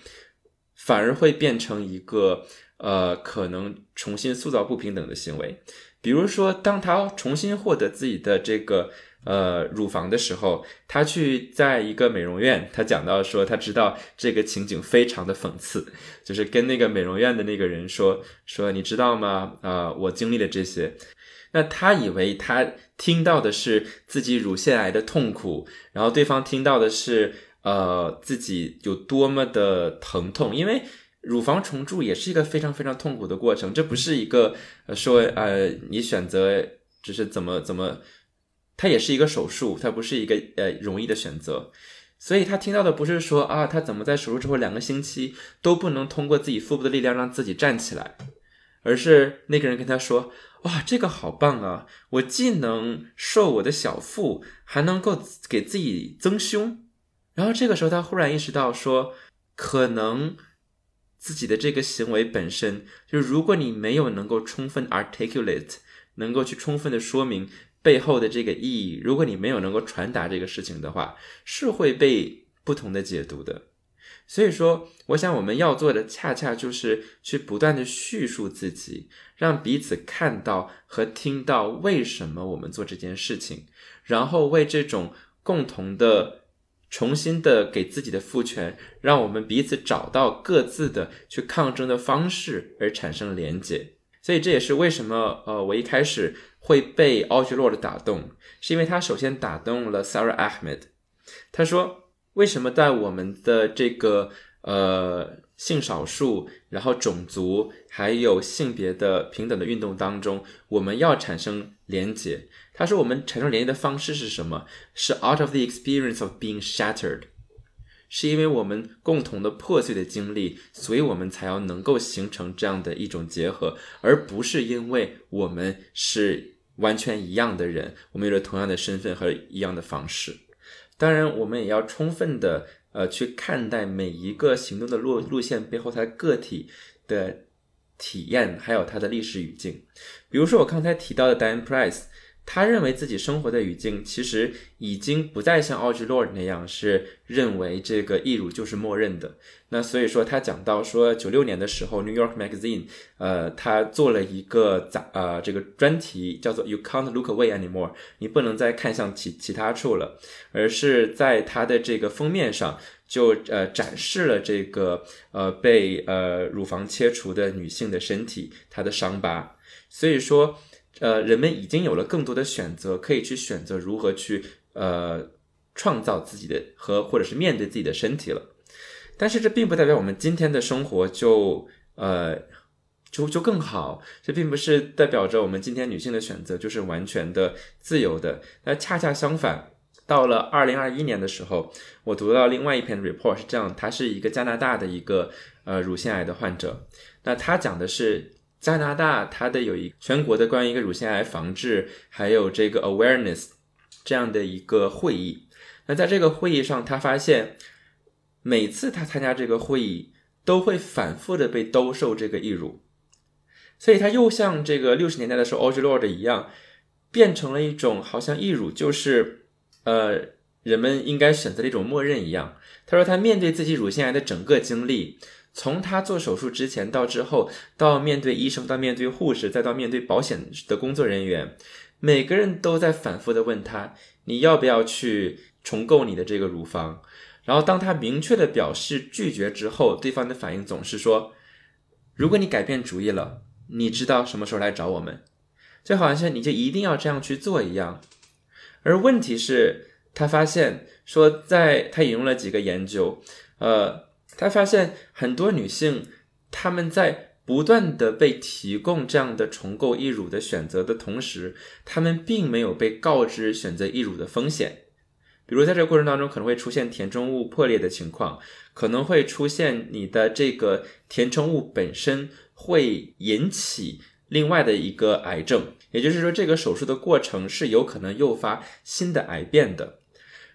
反而会变成一个呃可能重新塑造不平等的行为。比如说，当他重新获得自己的这个。呃，乳房的时候，他去在一个美容院，他讲到说，他知道这个情景非常的讽刺，就是跟那个美容院的那个人说说，你知道吗？啊，我经历了这些。那他以为他听到的是自己乳腺癌的痛苦，然后对方听到的是呃自己有多么的疼痛，因为乳房重铸也是一个非常非常痛苦的过程，这不是一个说呃你选择只是怎么怎么。它也是一个手术，它不是一个呃容易的选择，所以他听到的不是说啊，他怎么在手术之后两个星期都不能通过自己腹部的力量让自己站起来，而是那个人跟他说，哇，这个好棒啊，我既能瘦我的小腹，还能够给自己增胸，然后这个时候他忽然意识到说，可能自己的这个行为本身就是如果你没有能够充分 articulate，能够去充分的说明。背后的这个意义，如果你没有能够传达这个事情的话，是会被不同的解读的。所以说，我想我们要做的，恰恰就是去不断的叙述自己，让彼此看到和听到为什么我们做这件事情，然后为这种共同的、重新的给自己的父权，让我们彼此找到各自的去抗争的方式，而产生连结。所以这也是为什么，呃，我一开始。会被奥吉洛的打动，是因为他首先打动了 Sarah Ahmed。他说：“为什么在我们的这个呃性少数、然后种族还有性别的平等的运动当中，我们要产生连结？”他说：“我们产生连接的方式是什么？是 out of the experience of being shattered。”是因为我们共同的破碎的经历，所以我们才要能够形成这样的一种结合，而不是因为我们是完全一样的人，我们有着同样的身份和一样的方式。当然，我们也要充分的呃去看待每一个行动的路路线背后，它个体的体验，还有它的历史语境。比如说，我刚才提到的 Dan Price。他认为自己生活的语境其实已经不再像奥吉洛尔那样是认为这个义乳就是默认的。那所以说，他讲到说，九六年的时候，New York Magazine，呃，他做了一个杂呃这个专题，叫做 You Can't Look Away Anymore，你不能再看向其其他处了，而是在他的这个封面上就呃展示了这个呃被呃乳房切除的女性的身体，她的伤疤。所以说。呃，人们已经有了更多的选择，可以去选择如何去呃创造自己的和或者是面对自己的身体了。但是这并不代表我们今天的生活就呃就就更好，这并不是代表着我们今天女性的选择就是完全的自由的。那恰恰相反，到了二零二一年的时候，我读到另外一篇 report 是这样，他是一个加拿大的一个呃乳腺癌的患者，那他讲的是。加拿大，它的有一全国的关于一个乳腺癌防治，还有这个 awareness 这样的一个会议。那在这个会议上，他发现每次他参加这个会议，都会反复的被兜售这个义乳，所以他又像这个六十年代的时候 Audre Lorde 一样，变成了一种好像义乳就是呃人们应该选择的一种默认一样。他说他面对自己乳腺癌的整个经历，从他做手术之前到之后，到面对医生，到面对护士，再到面对保险的工作人员，每个人都在反复的问他你要不要去重构你的这个乳房。然后，当他明确的表示拒绝之后，对方的反应总是说：“如果你改变主意了，你知道什么时候来找我们，就好像你就一定要这样去做一样。”而问题是，他发现说，在他引用了几个研究，呃，他发现很多女性，她们在不断的被提供这样的重构义乳的选择的同时，她们并没有被告知选择义乳的风险。比如在这个过程当中，可能会出现填充物破裂的情况，可能会出现你的这个填充物本身会引起另外的一个癌症，也就是说，这个手术的过程是有可能诱发新的癌变的。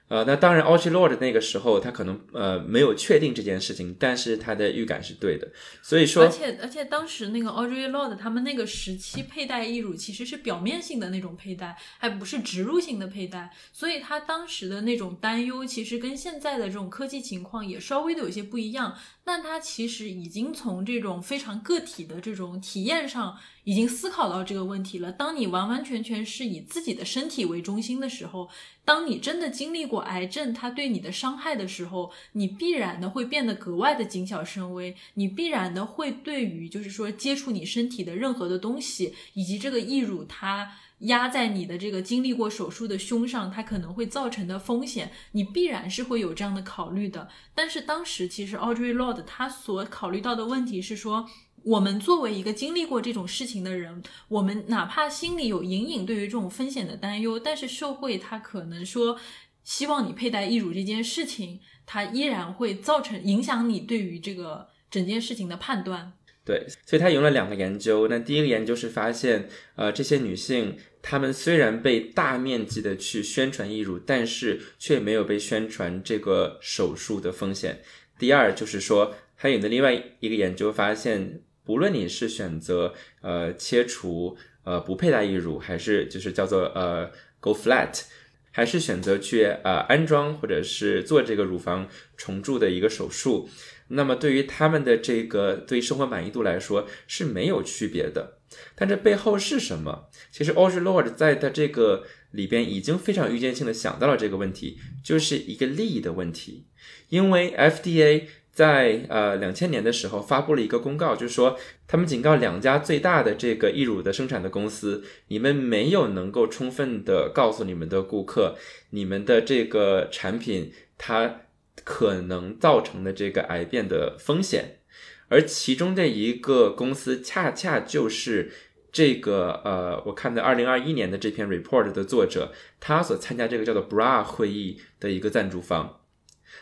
呃，那当然 a u d r e Lord 那个时候他可能呃没有确定这件事情，但是他的预感是对的。所以说，
而且而且当时那个 a u d r e Lord 他们那个时期佩戴义乳其实是表面性的那种佩戴，还不是植入性的佩戴，所以他当时的那种担忧其实跟现在的这种科技情况也稍微的有些不一样。但他其实已经从这种非常个体的这种体验上。已经思考到这个问题了。当你完完全全是以自己的身体为中心的时候，当你真的经历过癌症它对你的伤害的时候，你必然的会变得格外的谨小慎微。你必然的会对于就是说接触你身体的任何的东西，以及这个义乳它压在你的这个经历过手术的胸上，它可能会造成的风险，你必然是会有这样的考虑的。但是当时其实 Audrey Lord 他所考虑到的问题是说。我们作为一个经历过这种事情的人，我们哪怕心里有隐隐对于这种风险的担忧，但是社会它可能说希望你佩戴义乳这件事情，它依然会造成影响你对于这个整件事情的判断。
对，所以他用了两个研究。那第一个研究是发现，呃，这些女性她们虽然被大面积的去宣传义乳，但是却没有被宣传这个手术的风险。第二就是说，还有的另外一个研究发现。不论你是选择呃切除呃不佩戴义乳，还是就是叫做呃 go flat，还是选择去呃安装或者是做这个乳房重铸的一个手术，那么对于他们的这个对生活满意度来说是没有区别的。但这背后是什么？其实 a u d r e Lord 在他这个里边已经非常预见性的想到了这个问题，就是一个利益的问题，因为 FDA。在呃两千年的时候发布了一个公告，就是说他们警告两家最大的这个义乳的生产的公司，你们没有能够充分的告诉你们的顾客，你们的这个产品它可能造成的这个癌变的风险，而其中的一个公司恰恰就是这个呃，我看的二零二一年的这篇 report 的作者，他所参加这个叫做 BRA 会议的一个赞助方。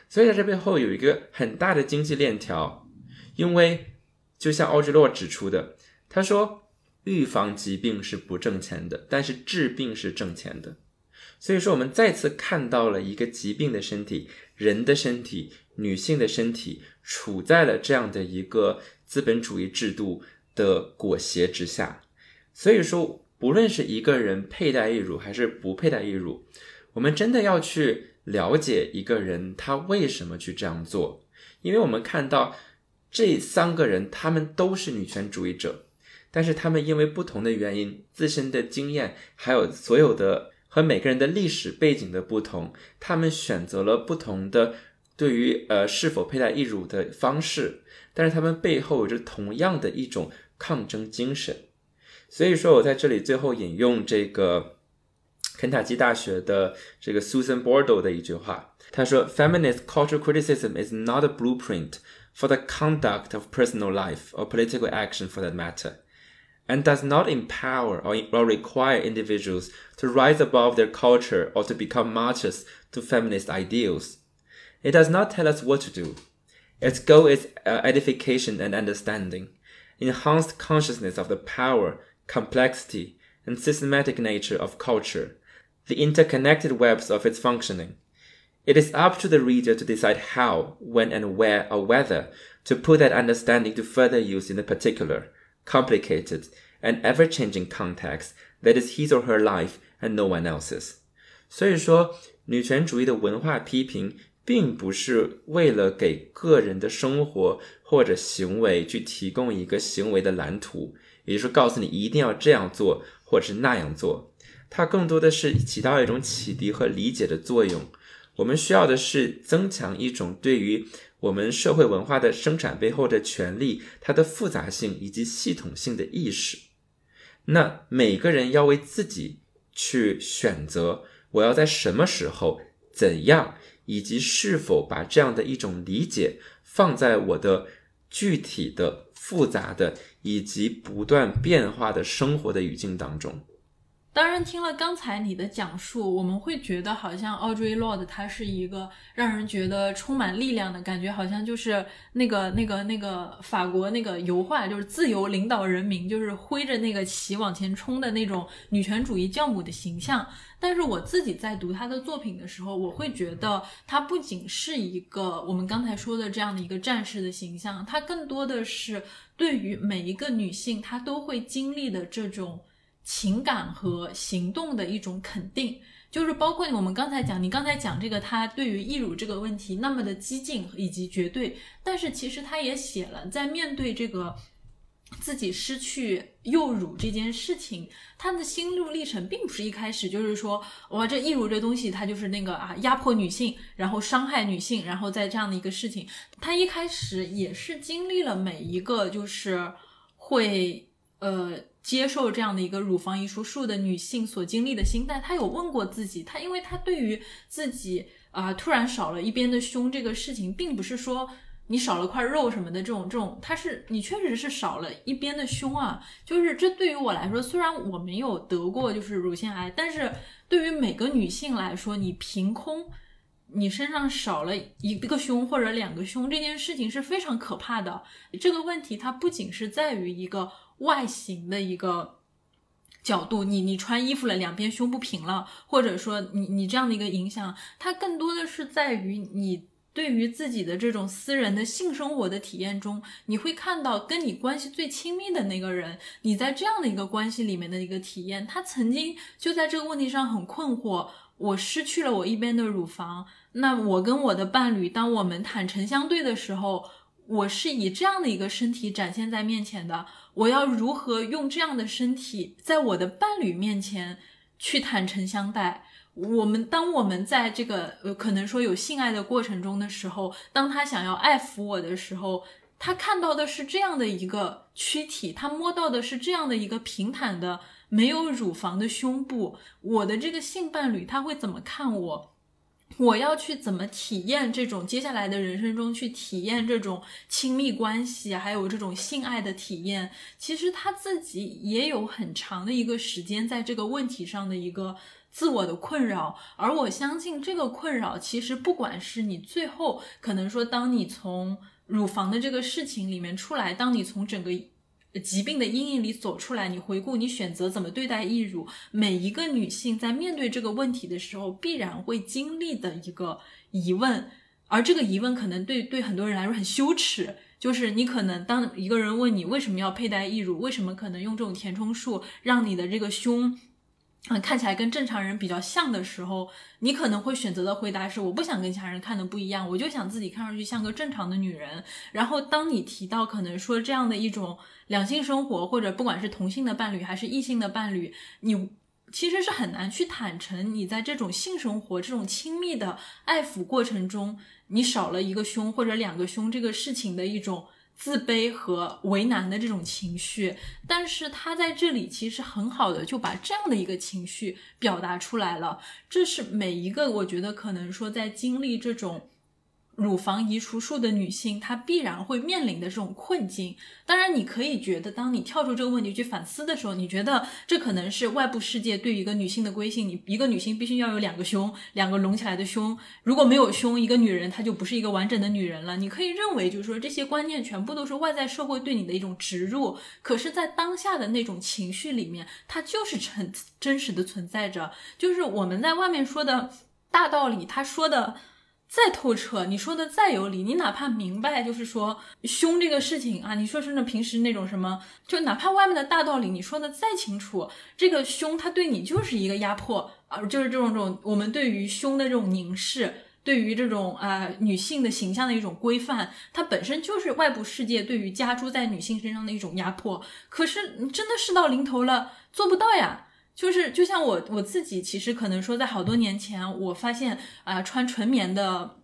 所以在这背后有一个很大的经济链条，因为就像奥吉洛指出的，他说预防疾病是不挣钱的，但是治病是挣钱的。所以说我们再次看到了一个疾病的身体，人的身体，女性的身体处在了这样的一个资本主义制度的裹挟之下。所以说，不论是一个人佩戴义乳还是不佩戴义乳，我们真的要去。了解一个人他为什么去这样做，因为我们看到这三个人他们都是女权主义者，但是他们因为不同的原因、自身的经验，还有所有的和每个人的历史背景的不同，他们选择了不同的对于呃是否佩戴义乳的方式，但是他们背后有着同样的一种抗争精神。所以说我在这里最后引用这个。肯塔基大学的这个 Susan border 的一句话，他说：“Feminist cultural criticism is not a blueprint for the conduct of personal life or political action for that matter, and does not empower or, require individuals to rise above their culture or to become martyrs to feminist ideals. It does not tell us what to do. Its goal is uh, edification and understanding, enhanced consciousness of the power, complexity, and systematic nature of culture.” the interconnected webs of its functioning. It is up to the reader to decide how, when, and where, or whether to put that understanding to further use in the particular, complicated, and ever changing context that is his or her life and no one else's. 所以说，女权主义的文化批评，并不是为了给个人的生活或者行为去提供一个行为的蓝图，也就是告诉你一定要这样做或者是那样做。它更多的是起到一种启迪和理解的作用。我们需要的是增强一种对于我们社会文化的生产背后的权利、它的复杂性以及系统性的意识。那每个人要为自己去选择，我要在什么时候、怎样，以及是否把这样的一种理解放在我的具体的、复杂的以及不断变化的生活的语境当中。
当然，听了刚才你的讲述，我们会觉得好像 Audrey Lord 她是一个让人觉得充满力量的感觉，好像就是那个那个那个法国那个油画，就是自由领导人民，就是挥着那个旗往前冲的那种女权主义教母的形象。但是我自己在读她的作品的时候，我会觉得她不仅是一个我们刚才说的这样的一个战士的形象，她更多的是对于每一个女性她都会经历的这种。情感和行动的一种肯定，就是包括我们刚才讲，你刚才讲这个，他对于易乳这个问题那么的激进以及绝对，但是其实他也写了，在面对这个自己失去幼乳这件事情，他的心路历程并不是一开始就是说，哇，这易乳这东西它就是那个啊，压迫女性，然后伤害女性，然后在这样的一个事情，他一开始也是经历了每一个就是会呃。接受这样的一个乳房移除术的女性所经历的心态，她有问过自己，她因为她对于自己啊突然少了一边的胸这个事情，并不是说你少了块肉什么的这种这种，她是你确实是少了一边的胸啊，就是这对于我来说，虽然我没有得过就是乳腺癌，但是对于每个女性来说，你凭空你身上少了一个胸或者两个胸这件事情是非常可怕的。这个问题它不仅是在于一个。外形的一个角度，你你穿衣服了，两边胸不平了，或者说你你这样的一个影响，它更多的是在于你对于自己的这种私人的性生活的体验中，你会看到跟你关系最亲密的那个人，你在这样的一个关系里面的一个体验，他曾经就在这个问题上很困惑，我失去了我一边的乳房，那我跟我的伴侣，当我们坦诚相对的时候，我是以这样的一个身体展现在面前的。我要如何用这样的身体，在我的伴侣面前去坦诚相待？我们当我们在这个呃，可能说有性爱的过程中的时候，当他想要爱抚我的时候，他看到的是这样的一个躯体，他摸到的是这样的一个平坦的、没有乳房的胸部。我的这个性伴侣他会怎么看我？我要去怎么体验这种接下来的人生中去体验这种亲密关系，还有这种性爱的体验？其实他自己也有很长的一个时间在这个问题上的一个自我的困扰，而我相信这个困扰其实不管是你最后可能说，当你从乳房的这个事情里面出来，当你从整个。疾病的阴影里走出来，你回顾你选择怎么对待义乳，每一个女性在面对这个问题的时候，必然会经历的一个疑问，而这个疑问可能对对很多人来说很羞耻，就是你可能当一个人问你为什么要佩戴义乳，为什么可能用这种填充术让你的这个胸。嗯，看起来跟正常人比较像的时候，你可能会选择的回答是：我不想跟其他人看的不一样，我就想自己看上去像个正常的女人。然后，当你提到可能说这样的一种两性生活，或者不管是同性的伴侣还是异性的伴侣，你其实是很难去坦诚你在这种性生活、这种亲密的爱抚过程中，你少了一个胸或者两个胸这个事情的一种。自卑和为难的这种情绪，但是他在这里其实很好的就把这样的一个情绪表达出来了。这是每一个我觉得可能说在经历这种。乳房移除术的女性，她必然会面临的这种困境。当然，你可以觉得，当你跳出这个问题去反思的时候，你觉得这可能是外部世界对于一个女性的规训。你一个女性必须要有两个胸，两个隆起来的胸。如果没有胸，一个女人她就不是一个完整的女人了。你可以认为，就是说这些观念全部都是外在社会对你的一种植入。可是，在当下的那种情绪里面，它就是真真实的存在着。就是我们在外面说的大道理，他说的。再透彻，你说的再有理，你哪怕明白，就是说胸这个事情啊，你说是那平时那种什么，就哪怕外面的大道理，你说的再清楚，这个胸它对你就是一个压迫啊，就是这种这种我们对于胸的这种凝视，对于这种啊女性的形象的一种规范，它本身就是外部世界对于加诸在女性身上的一种压迫。可是真的事到临头了，做不到呀。就是就像我我自己，其实可能说，在好多年前，我发现啊，穿纯棉的，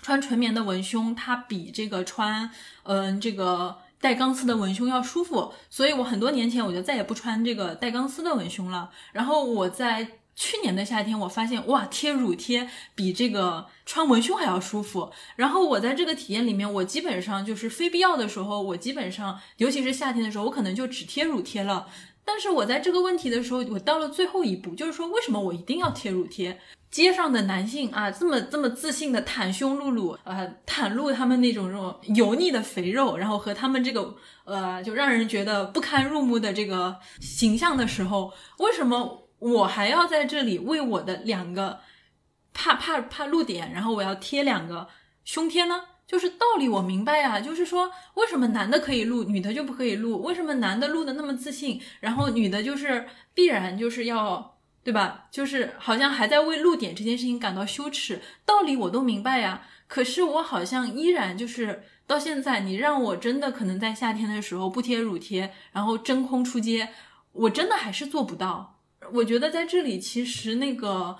穿纯棉的文胸，它比这个穿嗯这个带钢丝的文胸要舒服，所以我很多年前我就再也不穿这个带钢丝的文胸了。然后我在去年的夏天，我发现哇，贴乳贴比这个穿文胸还要舒服。然后我在这个体验里面，我基本上就是非必要的时候，我基本上尤其是夏天的时候，我可能就只贴乳贴了。但是我在这个问题的时候，我到了最后一步，就是说，为什么我一定要贴乳贴？街上的男性啊，这么这么自信的袒胸露乳，呃，袒露他们那种这种油腻的肥肉，然后和他们这个呃，就让人觉得不堪入目的这个形象的时候，为什么我还要在这里为我的两个怕怕怕露点，然后我要贴两个胸贴呢？就是道理我明白呀，就是说为什么男的可以录，女的就不可以录？为什么男的录的那么自信，然后女的就是必然就是要对吧？就是好像还在为露点这件事情感到羞耻。道理我都明白呀，可是我好像依然就是到现在，你让我真的可能在夏天的时候不贴乳贴，然后真空出街，我真的还是做不到。我觉得在这里其实那个。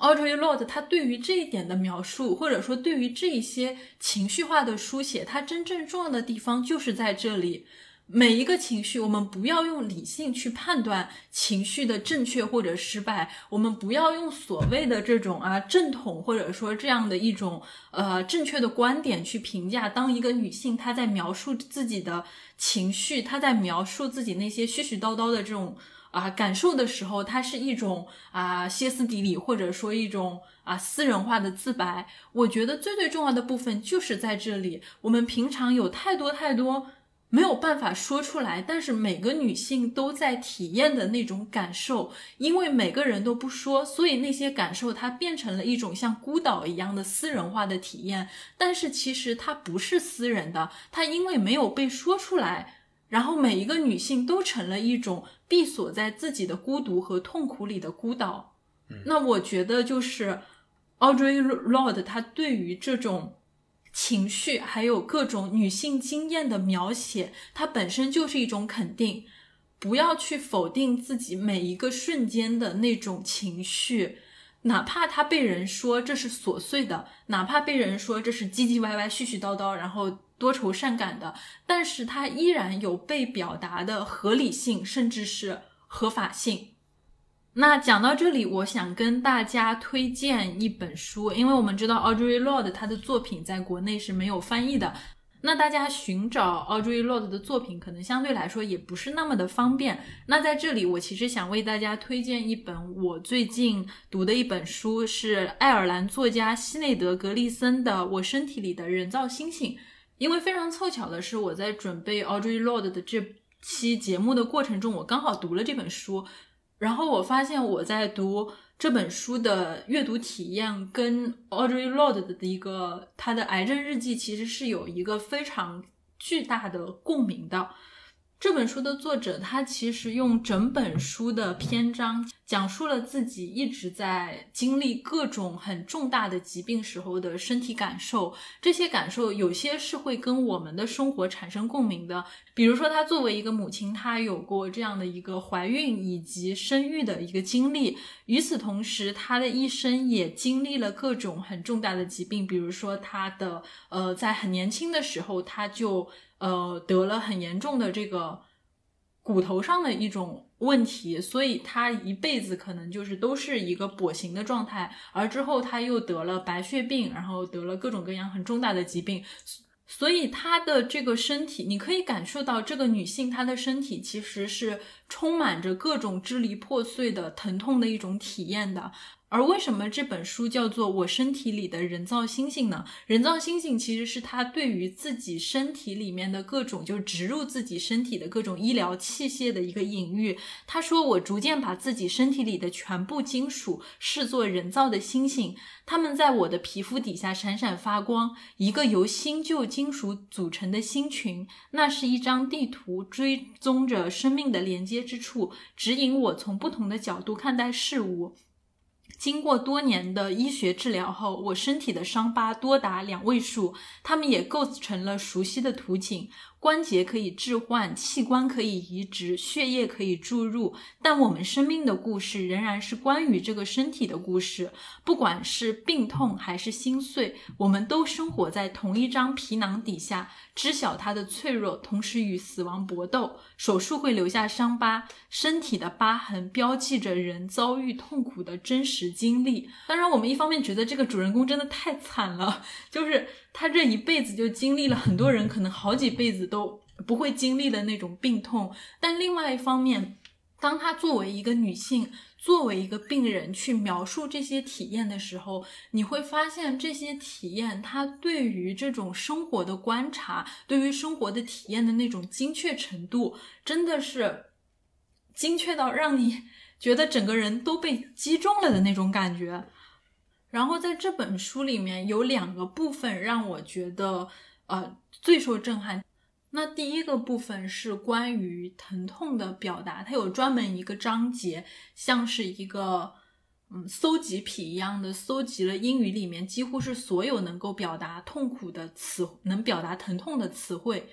Audrey Lord，他对于这一点的描述，或者说对于这一些情绪化的书写，它真正重要的地方就是在这里。每一个情绪，我们不要用理性去判断情绪的正确或者失败，我们不要用所谓的这种啊正统或者说这样的一种呃正确的观点去评价。当一个女性她在描述自己的情绪，她在描述自己那些絮絮叨叨的这种。啊，感受的时候，它是一种啊歇斯底里，或者说一种啊私人化的自白。我觉得最最重要的部分就是在这里。我们平常有太多太多没有办法说出来，但是每个女性都在体验的那种感受，因为每个人都不说，所以那些感受它变成了一种像孤岛一样的私人化的体验。但是其实它不是私人的，它因为没有被说出来。然后每一个女性都成了一种闭锁在自己的孤独和痛苦里的孤岛。那我觉得就是 Audrey Lorde 她对于这种情绪还有各种女性经验的描写，它本身就是一种肯定。不要去否定自己每一个瞬间的那种情绪，哪怕他被人说这是琐碎的，哪怕被人说这是唧唧歪歪、絮絮叨叨，然后。多愁善感的，但是他依然有被表达的合理性，甚至是合法性。那讲到这里，我想跟大家推荐一本书，因为我们知道 Audrey Lord 他的作品在国内是没有翻译的，那大家寻找 Audrey Lord 的作品可能相对来说也不是那么的方便。那在这里，我其实想为大家推荐一本我最近读的一本书，是爱尔兰作家西内德·格利森的《我身体里的人造星星》。因为非常凑巧的是，我在准备 Audrey Lord 的这期节目的过程中，我刚好读了这本书，然后我发现我在读这本书的阅读体验跟 Audrey Lord 的一个他的癌症日记其实是有一个非常巨大的共鸣的。这本书的作者，他其实用整本书的篇章讲述了自己一直在经历各种很重大的疾病时候的身体感受。这些感受有些是会跟我们的生活产生共鸣的，比如说他作为一个母亲，她有过这样的一个怀孕以及生育的一个经历。与此同时，她的一生也经历了各种很重大的疾病，比如说她的呃，在很年轻的时候，她就。呃，得了很严重的这个骨头上的一种问题，所以他一辈子可能就是都是一个跛行的状态。而之后他又得了白血病，然后得了各种各样很重大的疾病，所以他的这个身体，你可以感受到这个女性她的身体其实是充满着各种支离破碎的疼痛的一种体验的。而为什么这本书叫做《我身体里的人造星星》呢？人造星星其实是他对于自己身体里面的各种，就植入自己身体的各种医疗器械的一个隐喻。他说：“我逐渐把自己身体里的全部金属视作人造的星星，它们在我的皮肤底下闪闪发光，一个由新旧金属组成的星群。那是一张地图，追踪着生命的连接之处，指引我从不同的角度看待事物。”经过多年的医学治疗后，我身体的伤疤多达两位数，它们也构成了熟悉的图景。关节可以置换，器官可以移植，血液可以注入，但我们生命的故事仍然是关于这个身体的故事。不管是病痛还是心碎，我们都生活在同一张皮囊底下，知晓它的脆弱，同时与死亡搏斗。手术会留下伤疤，身体的疤痕标记着人遭遇痛苦的真实经历。当然，我们一方面觉得这个主人公真的太惨了，就是他这一辈子就经历了很多人可能好几辈子。都不会经历的那种病痛，但另外一方面，当她作为一个女性，作为一个病人去描述这些体验的时候，你会发现这些体验，她对于这种生活的观察，对于生活的体验的那种精确程度，真的是精确到让你觉得整个人都被击中了的那种感觉。然后在这本书里面有两个部分让我觉得呃最受震撼。那第一个部分是关于疼痛的表达，它有专门一个章节，像是一个嗯搜集癖一样的，搜集了英语里面几乎是所有能够表达痛苦的词，能表达疼痛的词汇。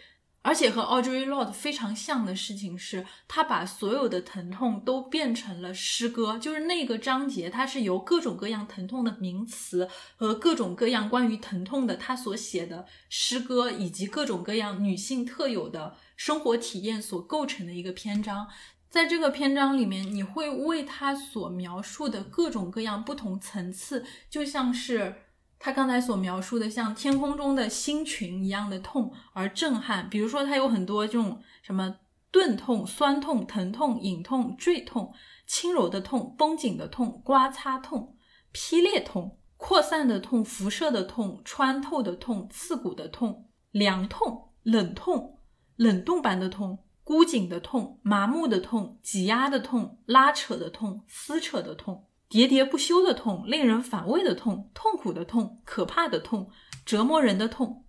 而且和 Audrey Lord 非常像的事情是，他把所有的疼痛都变成了诗歌，就是那个章节，它是由各种各样疼痛的名词和各种各样关于疼痛的他所写的诗歌，以及各种各样女性特有的生活体验所构成的一个篇章。在这个篇章里面，你会为他所描述的各种各样不同层次，就像是。他刚才所描述的像天空中的星群一样的痛而震撼，比如说他有很多这种什么钝痛、酸痛、疼痛、隐痛、坠痛、轻柔的痛、绷紧的痛、刮擦痛、劈裂痛、扩散的痛、辐射的痛、穿透的痛、刺骨的痛、凉痛、冷痛、冷冻般的痛、箍紧的痛、麻木的痛、挤压的痛、拉扯的痛、撕扯的痛。喋喋不休的痛，令人反胃的痛，痛苦的痛，可怕的痛，折磨人的痛。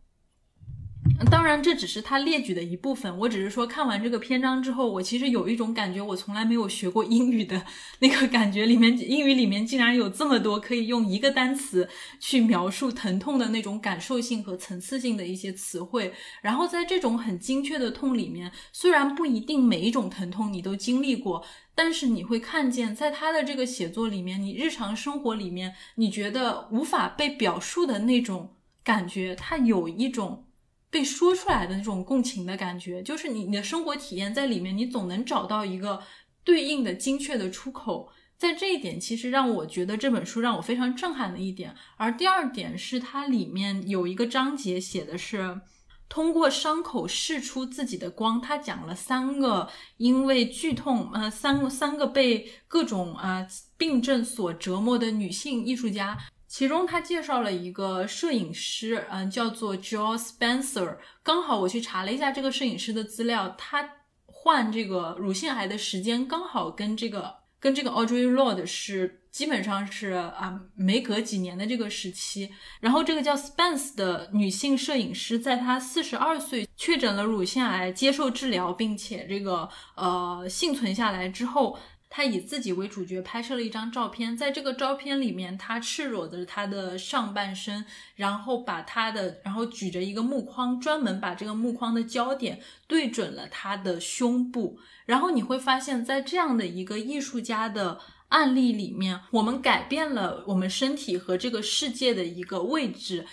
当然，这只是他列举的一部分。我只是说，看完这个篇章之后，我其实有一种感觉，我从来没有学过英语的那个感觉。里面英语里面竟然有这么多可以用一个单词去描述疼痛的那种感受性和层次性的一些词汇。然后在这种很精确的痛里面，虽然不一定每一种疼痛你都经历过，但是你会看见，在他的这个写作里面，你日常生活里面你觉得无法被表述的那种感觉，他有一种。被说出来的那种共情的感觉，就是你你的生活体验在里面，你总能找到一个对应的精确的出口。在这一点，其实让我觉得这本书让我非常震撼的一点。而第二点是，它里面有一个章节写的是通过伤口释出自己的光。他讲了三个因为剧痛，呃，三三个被各种啊病症所折磨的女性艺术家。其中他介绍了一个摄影师，嗯，叫做 Joe Spencer。刚好我去查了一下这个摄影师的资料，他患这个乳腺癌的时间刚好跟这个跟这个 Audrey Lord 是基本上是啊没隔几年的这个时期。然后这个叫 Spence 的女性摄影师，在她四十二岁确诊了乳腺癌，接受治疗，并且这个呃幸存下来之后。他以自己为主角拍摄了一张照片，在这个照片里面，他赤裸着他的上半身，然后把他的，然后举着一个木框，专门把这个木框的焦点对准了他的胸部。然后你会发现在这样的一个艺术家的案例里面，我们改变了我们身体和这个世界的一个位置。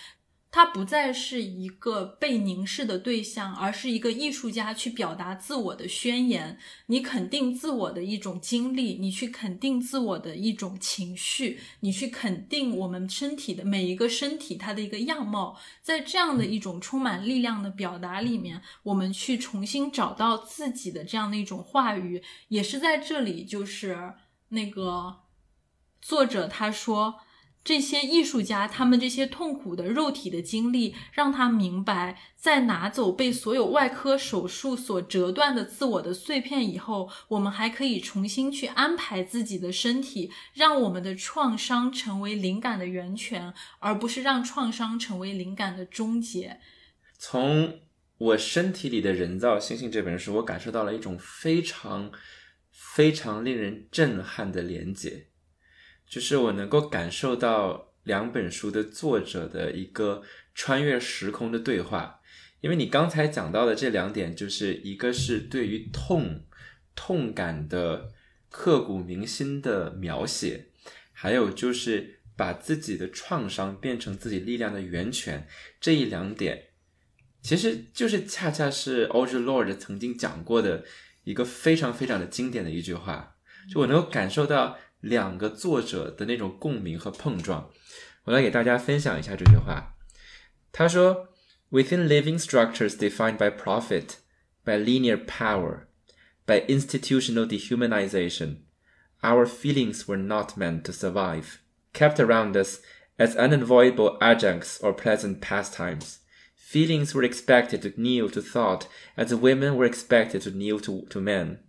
它不再是一个被凝视的对象，而是一个艺术家去表达自我的宣言。你肯定自我的一种经历，你去肯定自我的一种情绪，你去肯定我们身体的每一个身体它的一个样貌。在这样的一种充满力量的表达里面，我们去重新找到自己的这样的一种话语，也是在这里，就是那个。作者他说。这些艺术家，他们这些痛苦的肉体的经历，让他明白，在拿走被所有外科手术所折断的自我的碎片以后，我们还可以重新去安排自己的身体，让我们的创伤成为灵感的源泉，而不是让创伤成为灵感的终结。
从我身体里的人造星星这本书，我感受到了一种非常非常令人震撼的连结。就是我能够感受到两本书的作者的一个穿越时空的对话，因为你刚才讲到的这两点，就是一个是对于痛痛感的刻骨铭心的描写，还有就是把自己的创伤变成自己力量的源泉，这一两点，其实就是恰恰是 Audre Lord 曾经讲过的一个非常非常的经典的一句话，就我能够感受到。两个作者的那种共鸣和碰撞，我来给大家分享一下这句话。他说：“Within living structures defined by profit, by linear power, by institutional dehumanization, our feelings were not meant to survive, kept around us as unavoidable adjuncts or pleasant pastimes. Feelings were expected to kneel to thought as women were expected to kneel to, to men.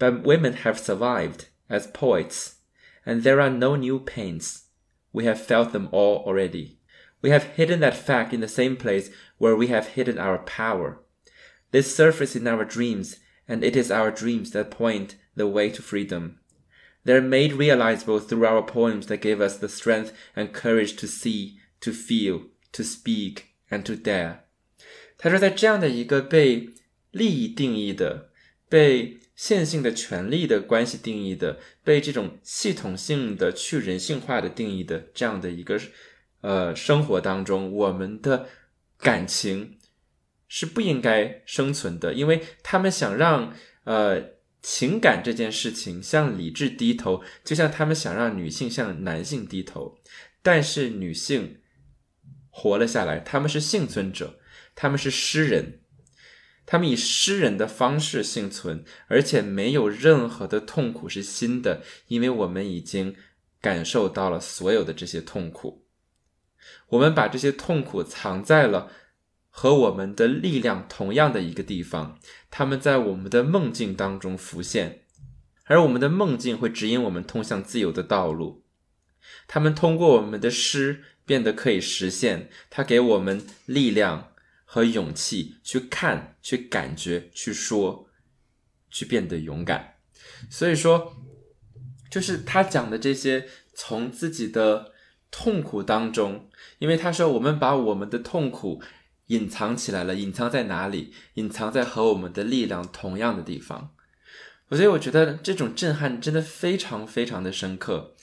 But women have survived as poets and there are no new pains. We have felt them all already. We have hidden that fact in the same place where we have hidden our power. This surface in our dreams, and it is our dreams that point the way to freedom. They're made realizable through our poems that give us the strength and courage to see, to feel, to speak, and to dare. 他说，在这样的一个被利益定义的、被线性的权利的关系定义的，被这种系统性的去人性化的定义的这样的一个呃生活当中，我们的感情是不应该生存的，因为他们想让呃情感这件事情向理智低头，就像他们想让女性向男性低头，但是女性活了下来，他们是幸存者，他们是诗人。他们以诗人的方式幸存，而且没有任何的痛苦是新的，因为我们已经感受到了所有的这些痛苦。我们把这些痛苦藏在了和我们的力量同样的一个地方，他们在我们的梦境当中浮现，而我们的梦境会指引我们通向自由的道路。他们通过我们的诗变得可以实现，它给我们力量。和勇气去看、去感觉、去说、去变得勇敢。所以说，就是他讲的这些，从自己的痛苦当中，因为他说我们把我们的痛苦隐藏起来了，隐藏在哪里？隐藏在和我们的力量同样的地方。所以我觉得这种震撼真的非常非常的深刻，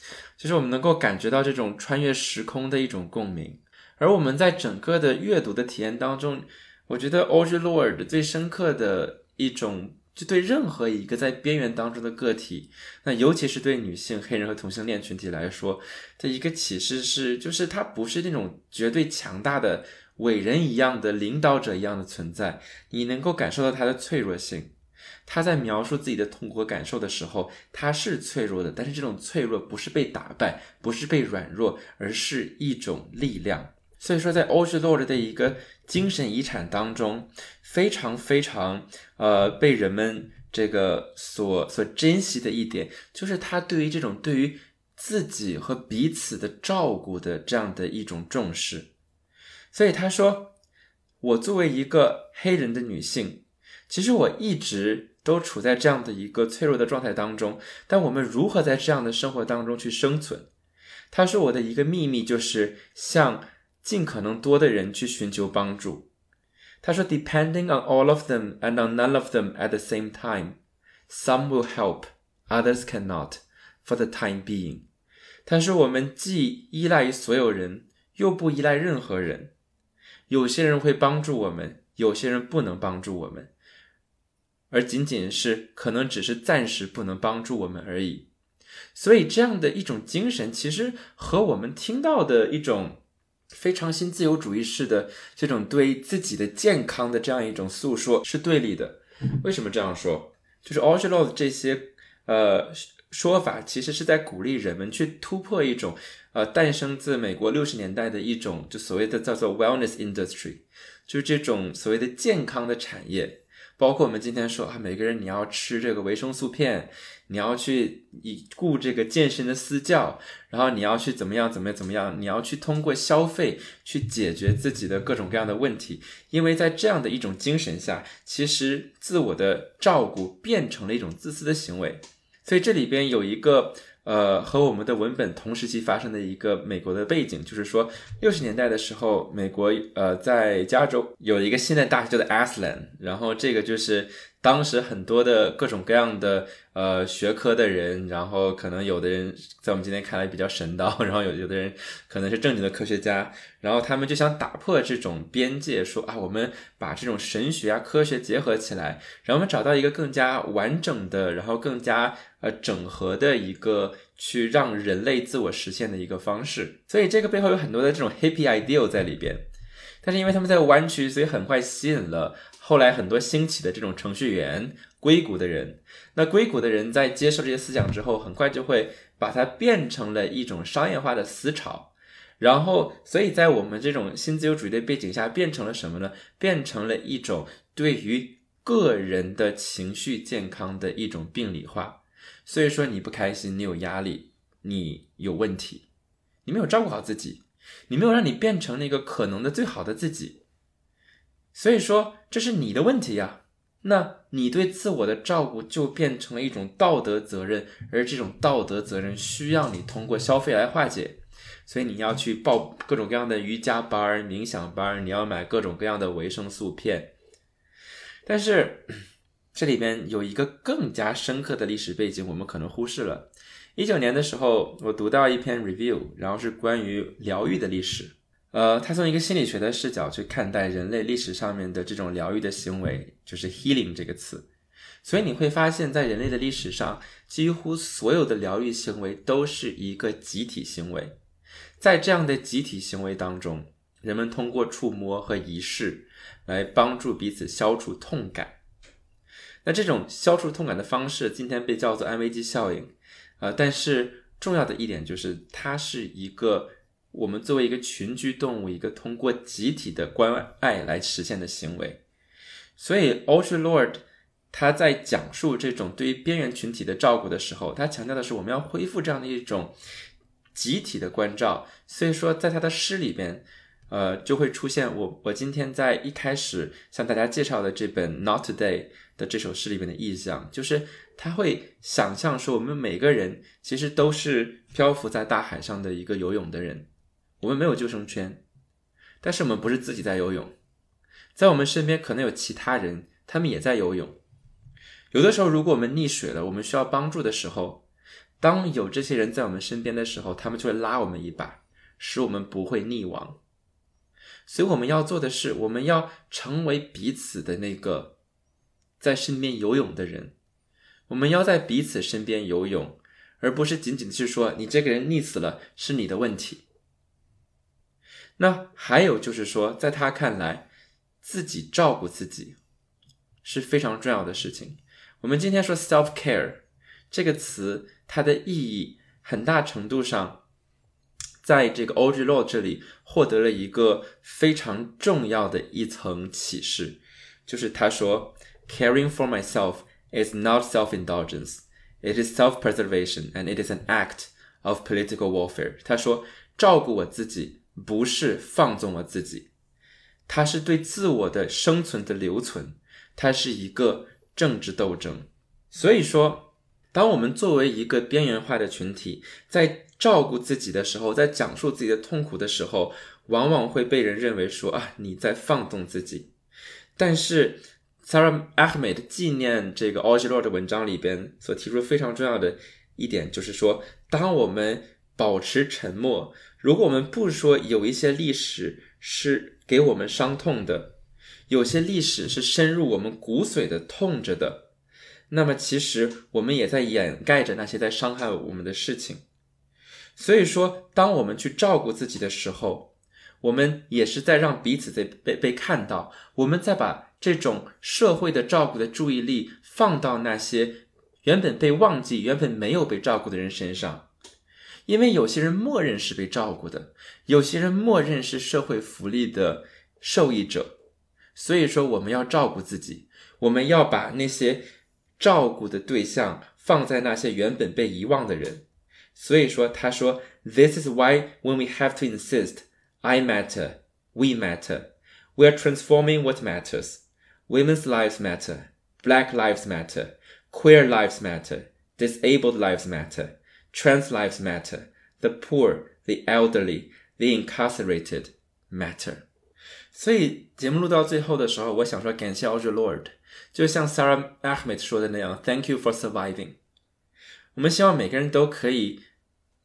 就是我们能够感觉到这种穿越时空的一种共鸣。而我们在整个的阅读的体验当中，我觉得 Audre l o r d 最深刻的一种，就对任何一个在边缘当中的个体，那尤其是对女性、黑人和同性恋群体来说的一个启示是，就是他不是那种绝对强大的伟人一样的领导者一样的存在，你能够感受到他的脆弱性。他在描述自己的痛苦和感受的时候，他是脆弱的，但是这种脆弱不是被打败，不是被软弱，而是一种力量。所以说，在欧 o 洛 d 的一个精神遗产当中，非常非常呃被人们这个所所珍惜的一点，就是他对于这种对于自己和彼此的照顾的这样的一种重视。所以他说，我作为一个黑人的女性，其实我一直都处在这样的一个脆弱的状态当中。但我们如何在这样的生活当中去生存？他说，我的一个秘密就是向。尽可能多的人去寻求帮助。他说：“Depending on all of them and on none of them at the same time, some will help, others cannot. For the time being，他说我们既依赖于所有人，又不依赖任何人。有些人会帮助我们，有些人不能帮助我们，而仅仅是可能只是暂时不能帮助我们而已。所以这样的一种精神，其实和我们听到的一种。”非常新自由主义式的这种对自己的健康的这样一种诉说是对立的。为什么这样说？就是 Audre Lorde 这些呃说法其实是在鼓励人们去突破一种呃诞生自美国六十年代的一种就所谓的叫做 wellness industry，就是这种所谓的健康的产业。包括我们今天说啊，每个人你要吃这个维生素片，你要去以顾这个健身的私教，然后你要去怎么样怎么样怎么样，你要去通过消费去解决自己的各种各样的问题，因为在这样的一种精神下，其实自我的照顾变成了一种自私的行为，所以这里边有一个。呃，和我们的文本同时期发生的一个美国的背景，就是说六十年代的时候，美国呃在加州有一个新的大学叫做 Aslan，然后这个就是当时很多的各种各样的呃学科的人，然后可能有的人在我们今天看来比较神道，然后有有的人可能是正经的科学家，然后他们就想打破这种边界，说啊，我们把这种神学啊科学结合起来，然后我们找到一个更加完整的，然后更加。呃，整合的一个去让人类自我实现的一个方式，所以这个背后有很多的这种 happy ideal 在里边。但是因为他们在湾区，所以很快吸引了后来很多兴起的这种程序员、硅谷的人。那硅谷的人在接受这些思想之后，很快就会把它变成了一种商业化的思潮。然后，所以在我们这种新自由主义的背景下，变成了什么呢？变成了一种对于个人的情绪健康的一种病理化。所以说你不开心，你有压力，你有问题，你没有照顾好自己，你没有让你变成那个可能的最好的自己。所以说这是你的问题呀。那你对自我的照顾就变成了一种道德责任，而这种道德责任需要你通过消费来化解。所以你要去报各种各样的瑜伽班、冥想班，你要买各种各样的维生素片，但是。这里边有一个更加深刻的历史背景，我们可能忽视了。一九年的时候，我读到一篇 review，然后是关于疗愈的历史。呃，他从一个心理学的视角去看待人类历史上面的这种疗愈的行为，就是 healing 这个词。所以你会发现在人类的历史上，几乎所有的疗愈行为都是一个集体行为。在这样的集体行为当中，人们通过触摸和仪式来帮助彼此消除痛感。那这种消除痛感的方式，今天被叫做安慰剂效应，呃，但是重要的一点就是，它是一个我们作为一个群居动物，一个通过集体的关爱来实现的行为。所以，Ultra Lord 他在讲述这种对于边缘群体的照顾的时候，他强调的是我们要恢复这样的一种集体的关照。所以说，在他的诗里边，呃，就会出现我我今天在一开始向大家介绍的这本 Not Today。的这首诗里边的意象，就是他会想象说，我们每个人其实都是漂浮在大海上的一个游泳的人，我们没有救生圈，但是我们不是自己在游泳，在我们身边可能有其他人，他们也在游泳。有的时候，如果我们溺水了，我们需要帮助的时候，当有这些人在我们身边的时候，他们就会拉我们一把，使我们不会溺亡。所以我们要做的是，我们要成为彼此的那个。在身边游泳的人，我们要在彼此身边游泳，而不是仅仅的去说你这个人溺死了是你的问题。那还有就是说，在他看来，自己照顾自己是非常重要的事情。我们今天说 self care 这个词，它的意义很大程度上，在这个 Oglo 这里获得了一个非常重要的一层启示，就是他说。Caring for myself is not self-indulgence. It is self-preservation, and it is an act of political warfare. 他说，照顾我自己不是放纵我自己，它是对自我的生存的留存，它是一个政治斗争。所以说，当我们作为一个边缘化的群体，在照顾自己的时候，在讲述自己的痛苦的时候，往往会被人认为说啊，你在放纵自己。但是，Sarah Ahmed 纪念这个 a u g e l o r 的文章里边所提出非常重要的一点，就是说，当我们保持沉默，如果我们不说有一些历史是给我们伤痛的，有些历史是深入我们骨髓的痛着的，那么其实我们也在掩盖着那些在伤害我们的事情。所以说，当我们去照顾自己的时候，我们也是在让彼此在被被看到，我们在把。这种社会的照顾的注意力放到那些原本被忘记、原本没有被照顾的人身上。因为有些人默认是被照顾的，有些人默认是社会福利的受益者，所以说我们要照顾自己，我们要把那些照顾的对象放在那些原本被遗忘的人。所以说，他说，This is why when we have to insist, I matter, we matter, we are transforming what matters. Women's lives matter, Black lives matter, queer lives matter, disabled lives matter. Trans lives matter. The poor, the elderly, the incarcerated matter. 所以节目录到最后的时候，我想说感谢 Audre Lord，就像 Sarah Ahmed 说的那样，Thank you for surviving。我们希望每个人都可以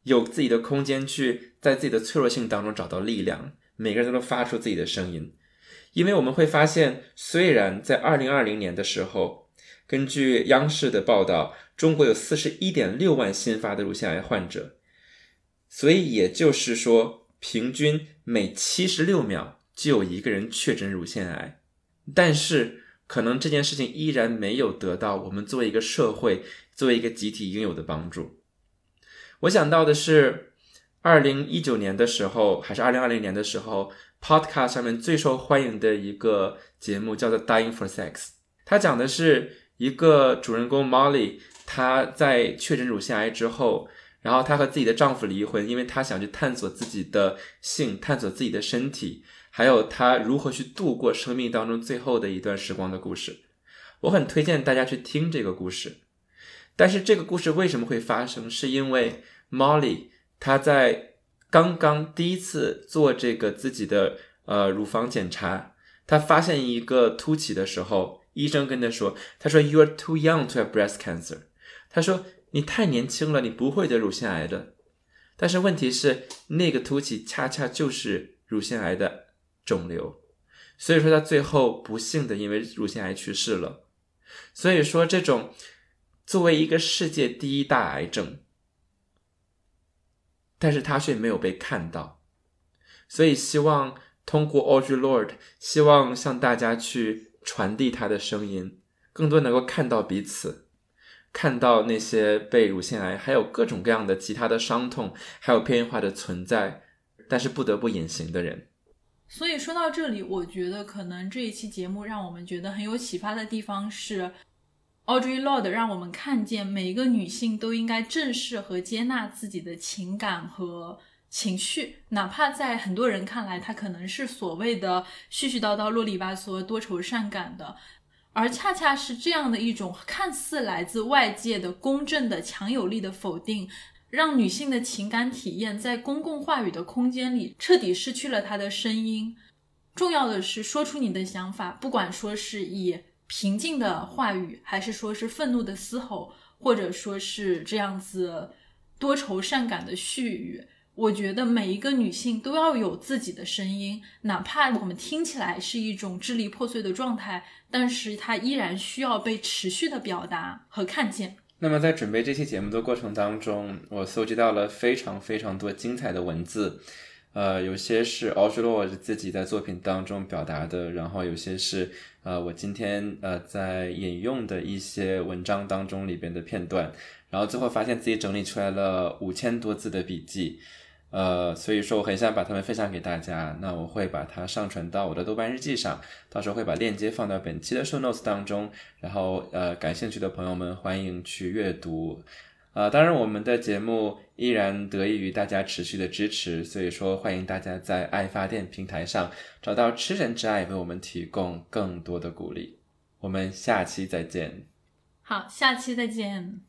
有自己的空间，去在自己的脆弱性当中找到力量。每个人都能发出自己的声音，因为我们会发现，虽然在二零二零年的时候，根据央视的报道。中国有四十一点六万新发的乳腺癌患者，所以也就是说，平均每七十六秒就有一个人确诊乳腺癌。但是，可能这件事情依然没有得到我们作为一个社会、作为一个集体应有的帮助。我想到的是，二零一九年的时候，还是二零二零年的时候，Podcast 上面最受欢迎的一个节目叫做《Dying for Sex》，它讲的是一个主人公 Molly。她在确诊乳腺癌之后，然后她和自己的丈夫离婚，因为她想去探索自己的性，探索自己的身体，还有她如何去度过生命当中最后的一段时光的故事。我很推荐大家去听这个故事。但是这个故事为什么会发生？是因为 Molly 她在刚刚第一次做这个自己的呃乳房检查，她发现一个凸起的时候，医生跟他说：“他说 You are too young to have breast cancer。”他说：“你太年轻了，你不会得乳腺癌的。”但是问题是，那个凸起恰恰就是乳腺癌的肿瘤，所以说他最后不幸的因为乳腺癌去世了。所以说，这种作为一个世界第一大癌症，但是他却没有被看到。所以希望通过 Audre Lorde，希望向大家去传递他的声音，更多能够看到彼此。看到那些被乳腺癌，还有各种各样的其他的伤痛，还有边缘化的存在，但是不得不隐形的人。
所以说到这里，我觉得可能这一期节目让我们觉得很有启发的地方是，Audrey Lord 让我们看见每一个女性都应该正视和接纳自己的情感和情绪，哪怕在很多人看来，她可能是所谓的絮絮叨叨、啰里吧嗦、多愁善感的。而恰恰是这样的一种看似来自外界的公正的强有力的否定，让女性的情感体验在公共话语的空间里彻底失去了她的声音。重要的是，说出你的想法，不管说是以平静的话语，还是说是愤怒的嘶吼，或者说是这样子多愁善感的絮语。我觉得每一个女性都要有自己的声音，哪怕我们听起来是一种支离破碎的状态，但是它依然需要被持续的表达和看见。
那么在准备这期节目的过程当中，我搜集到了非常非常多精彩的文字，呃，有些是 Audre 自己在作品当中表达的，然后有些是呃我今天呃在引用的一些文章当中里边的片段，然后最后发现自己整理出来了五千多字的笔记。呃，所以说我很想把它们分享给大家，那我会把它上传到我的豆瓣日记上，到时候会把链接放到本期的 show notes 当中，然后呃，感兴趣的朋友们欢迎去阅读。呃，当然我们的节目依然得益于大家持续的支持，所以说欢迎大家在爱发电平台上找到吃人之爱，为我们提供更多的鼓励。我们下期再见。
好，下期再见。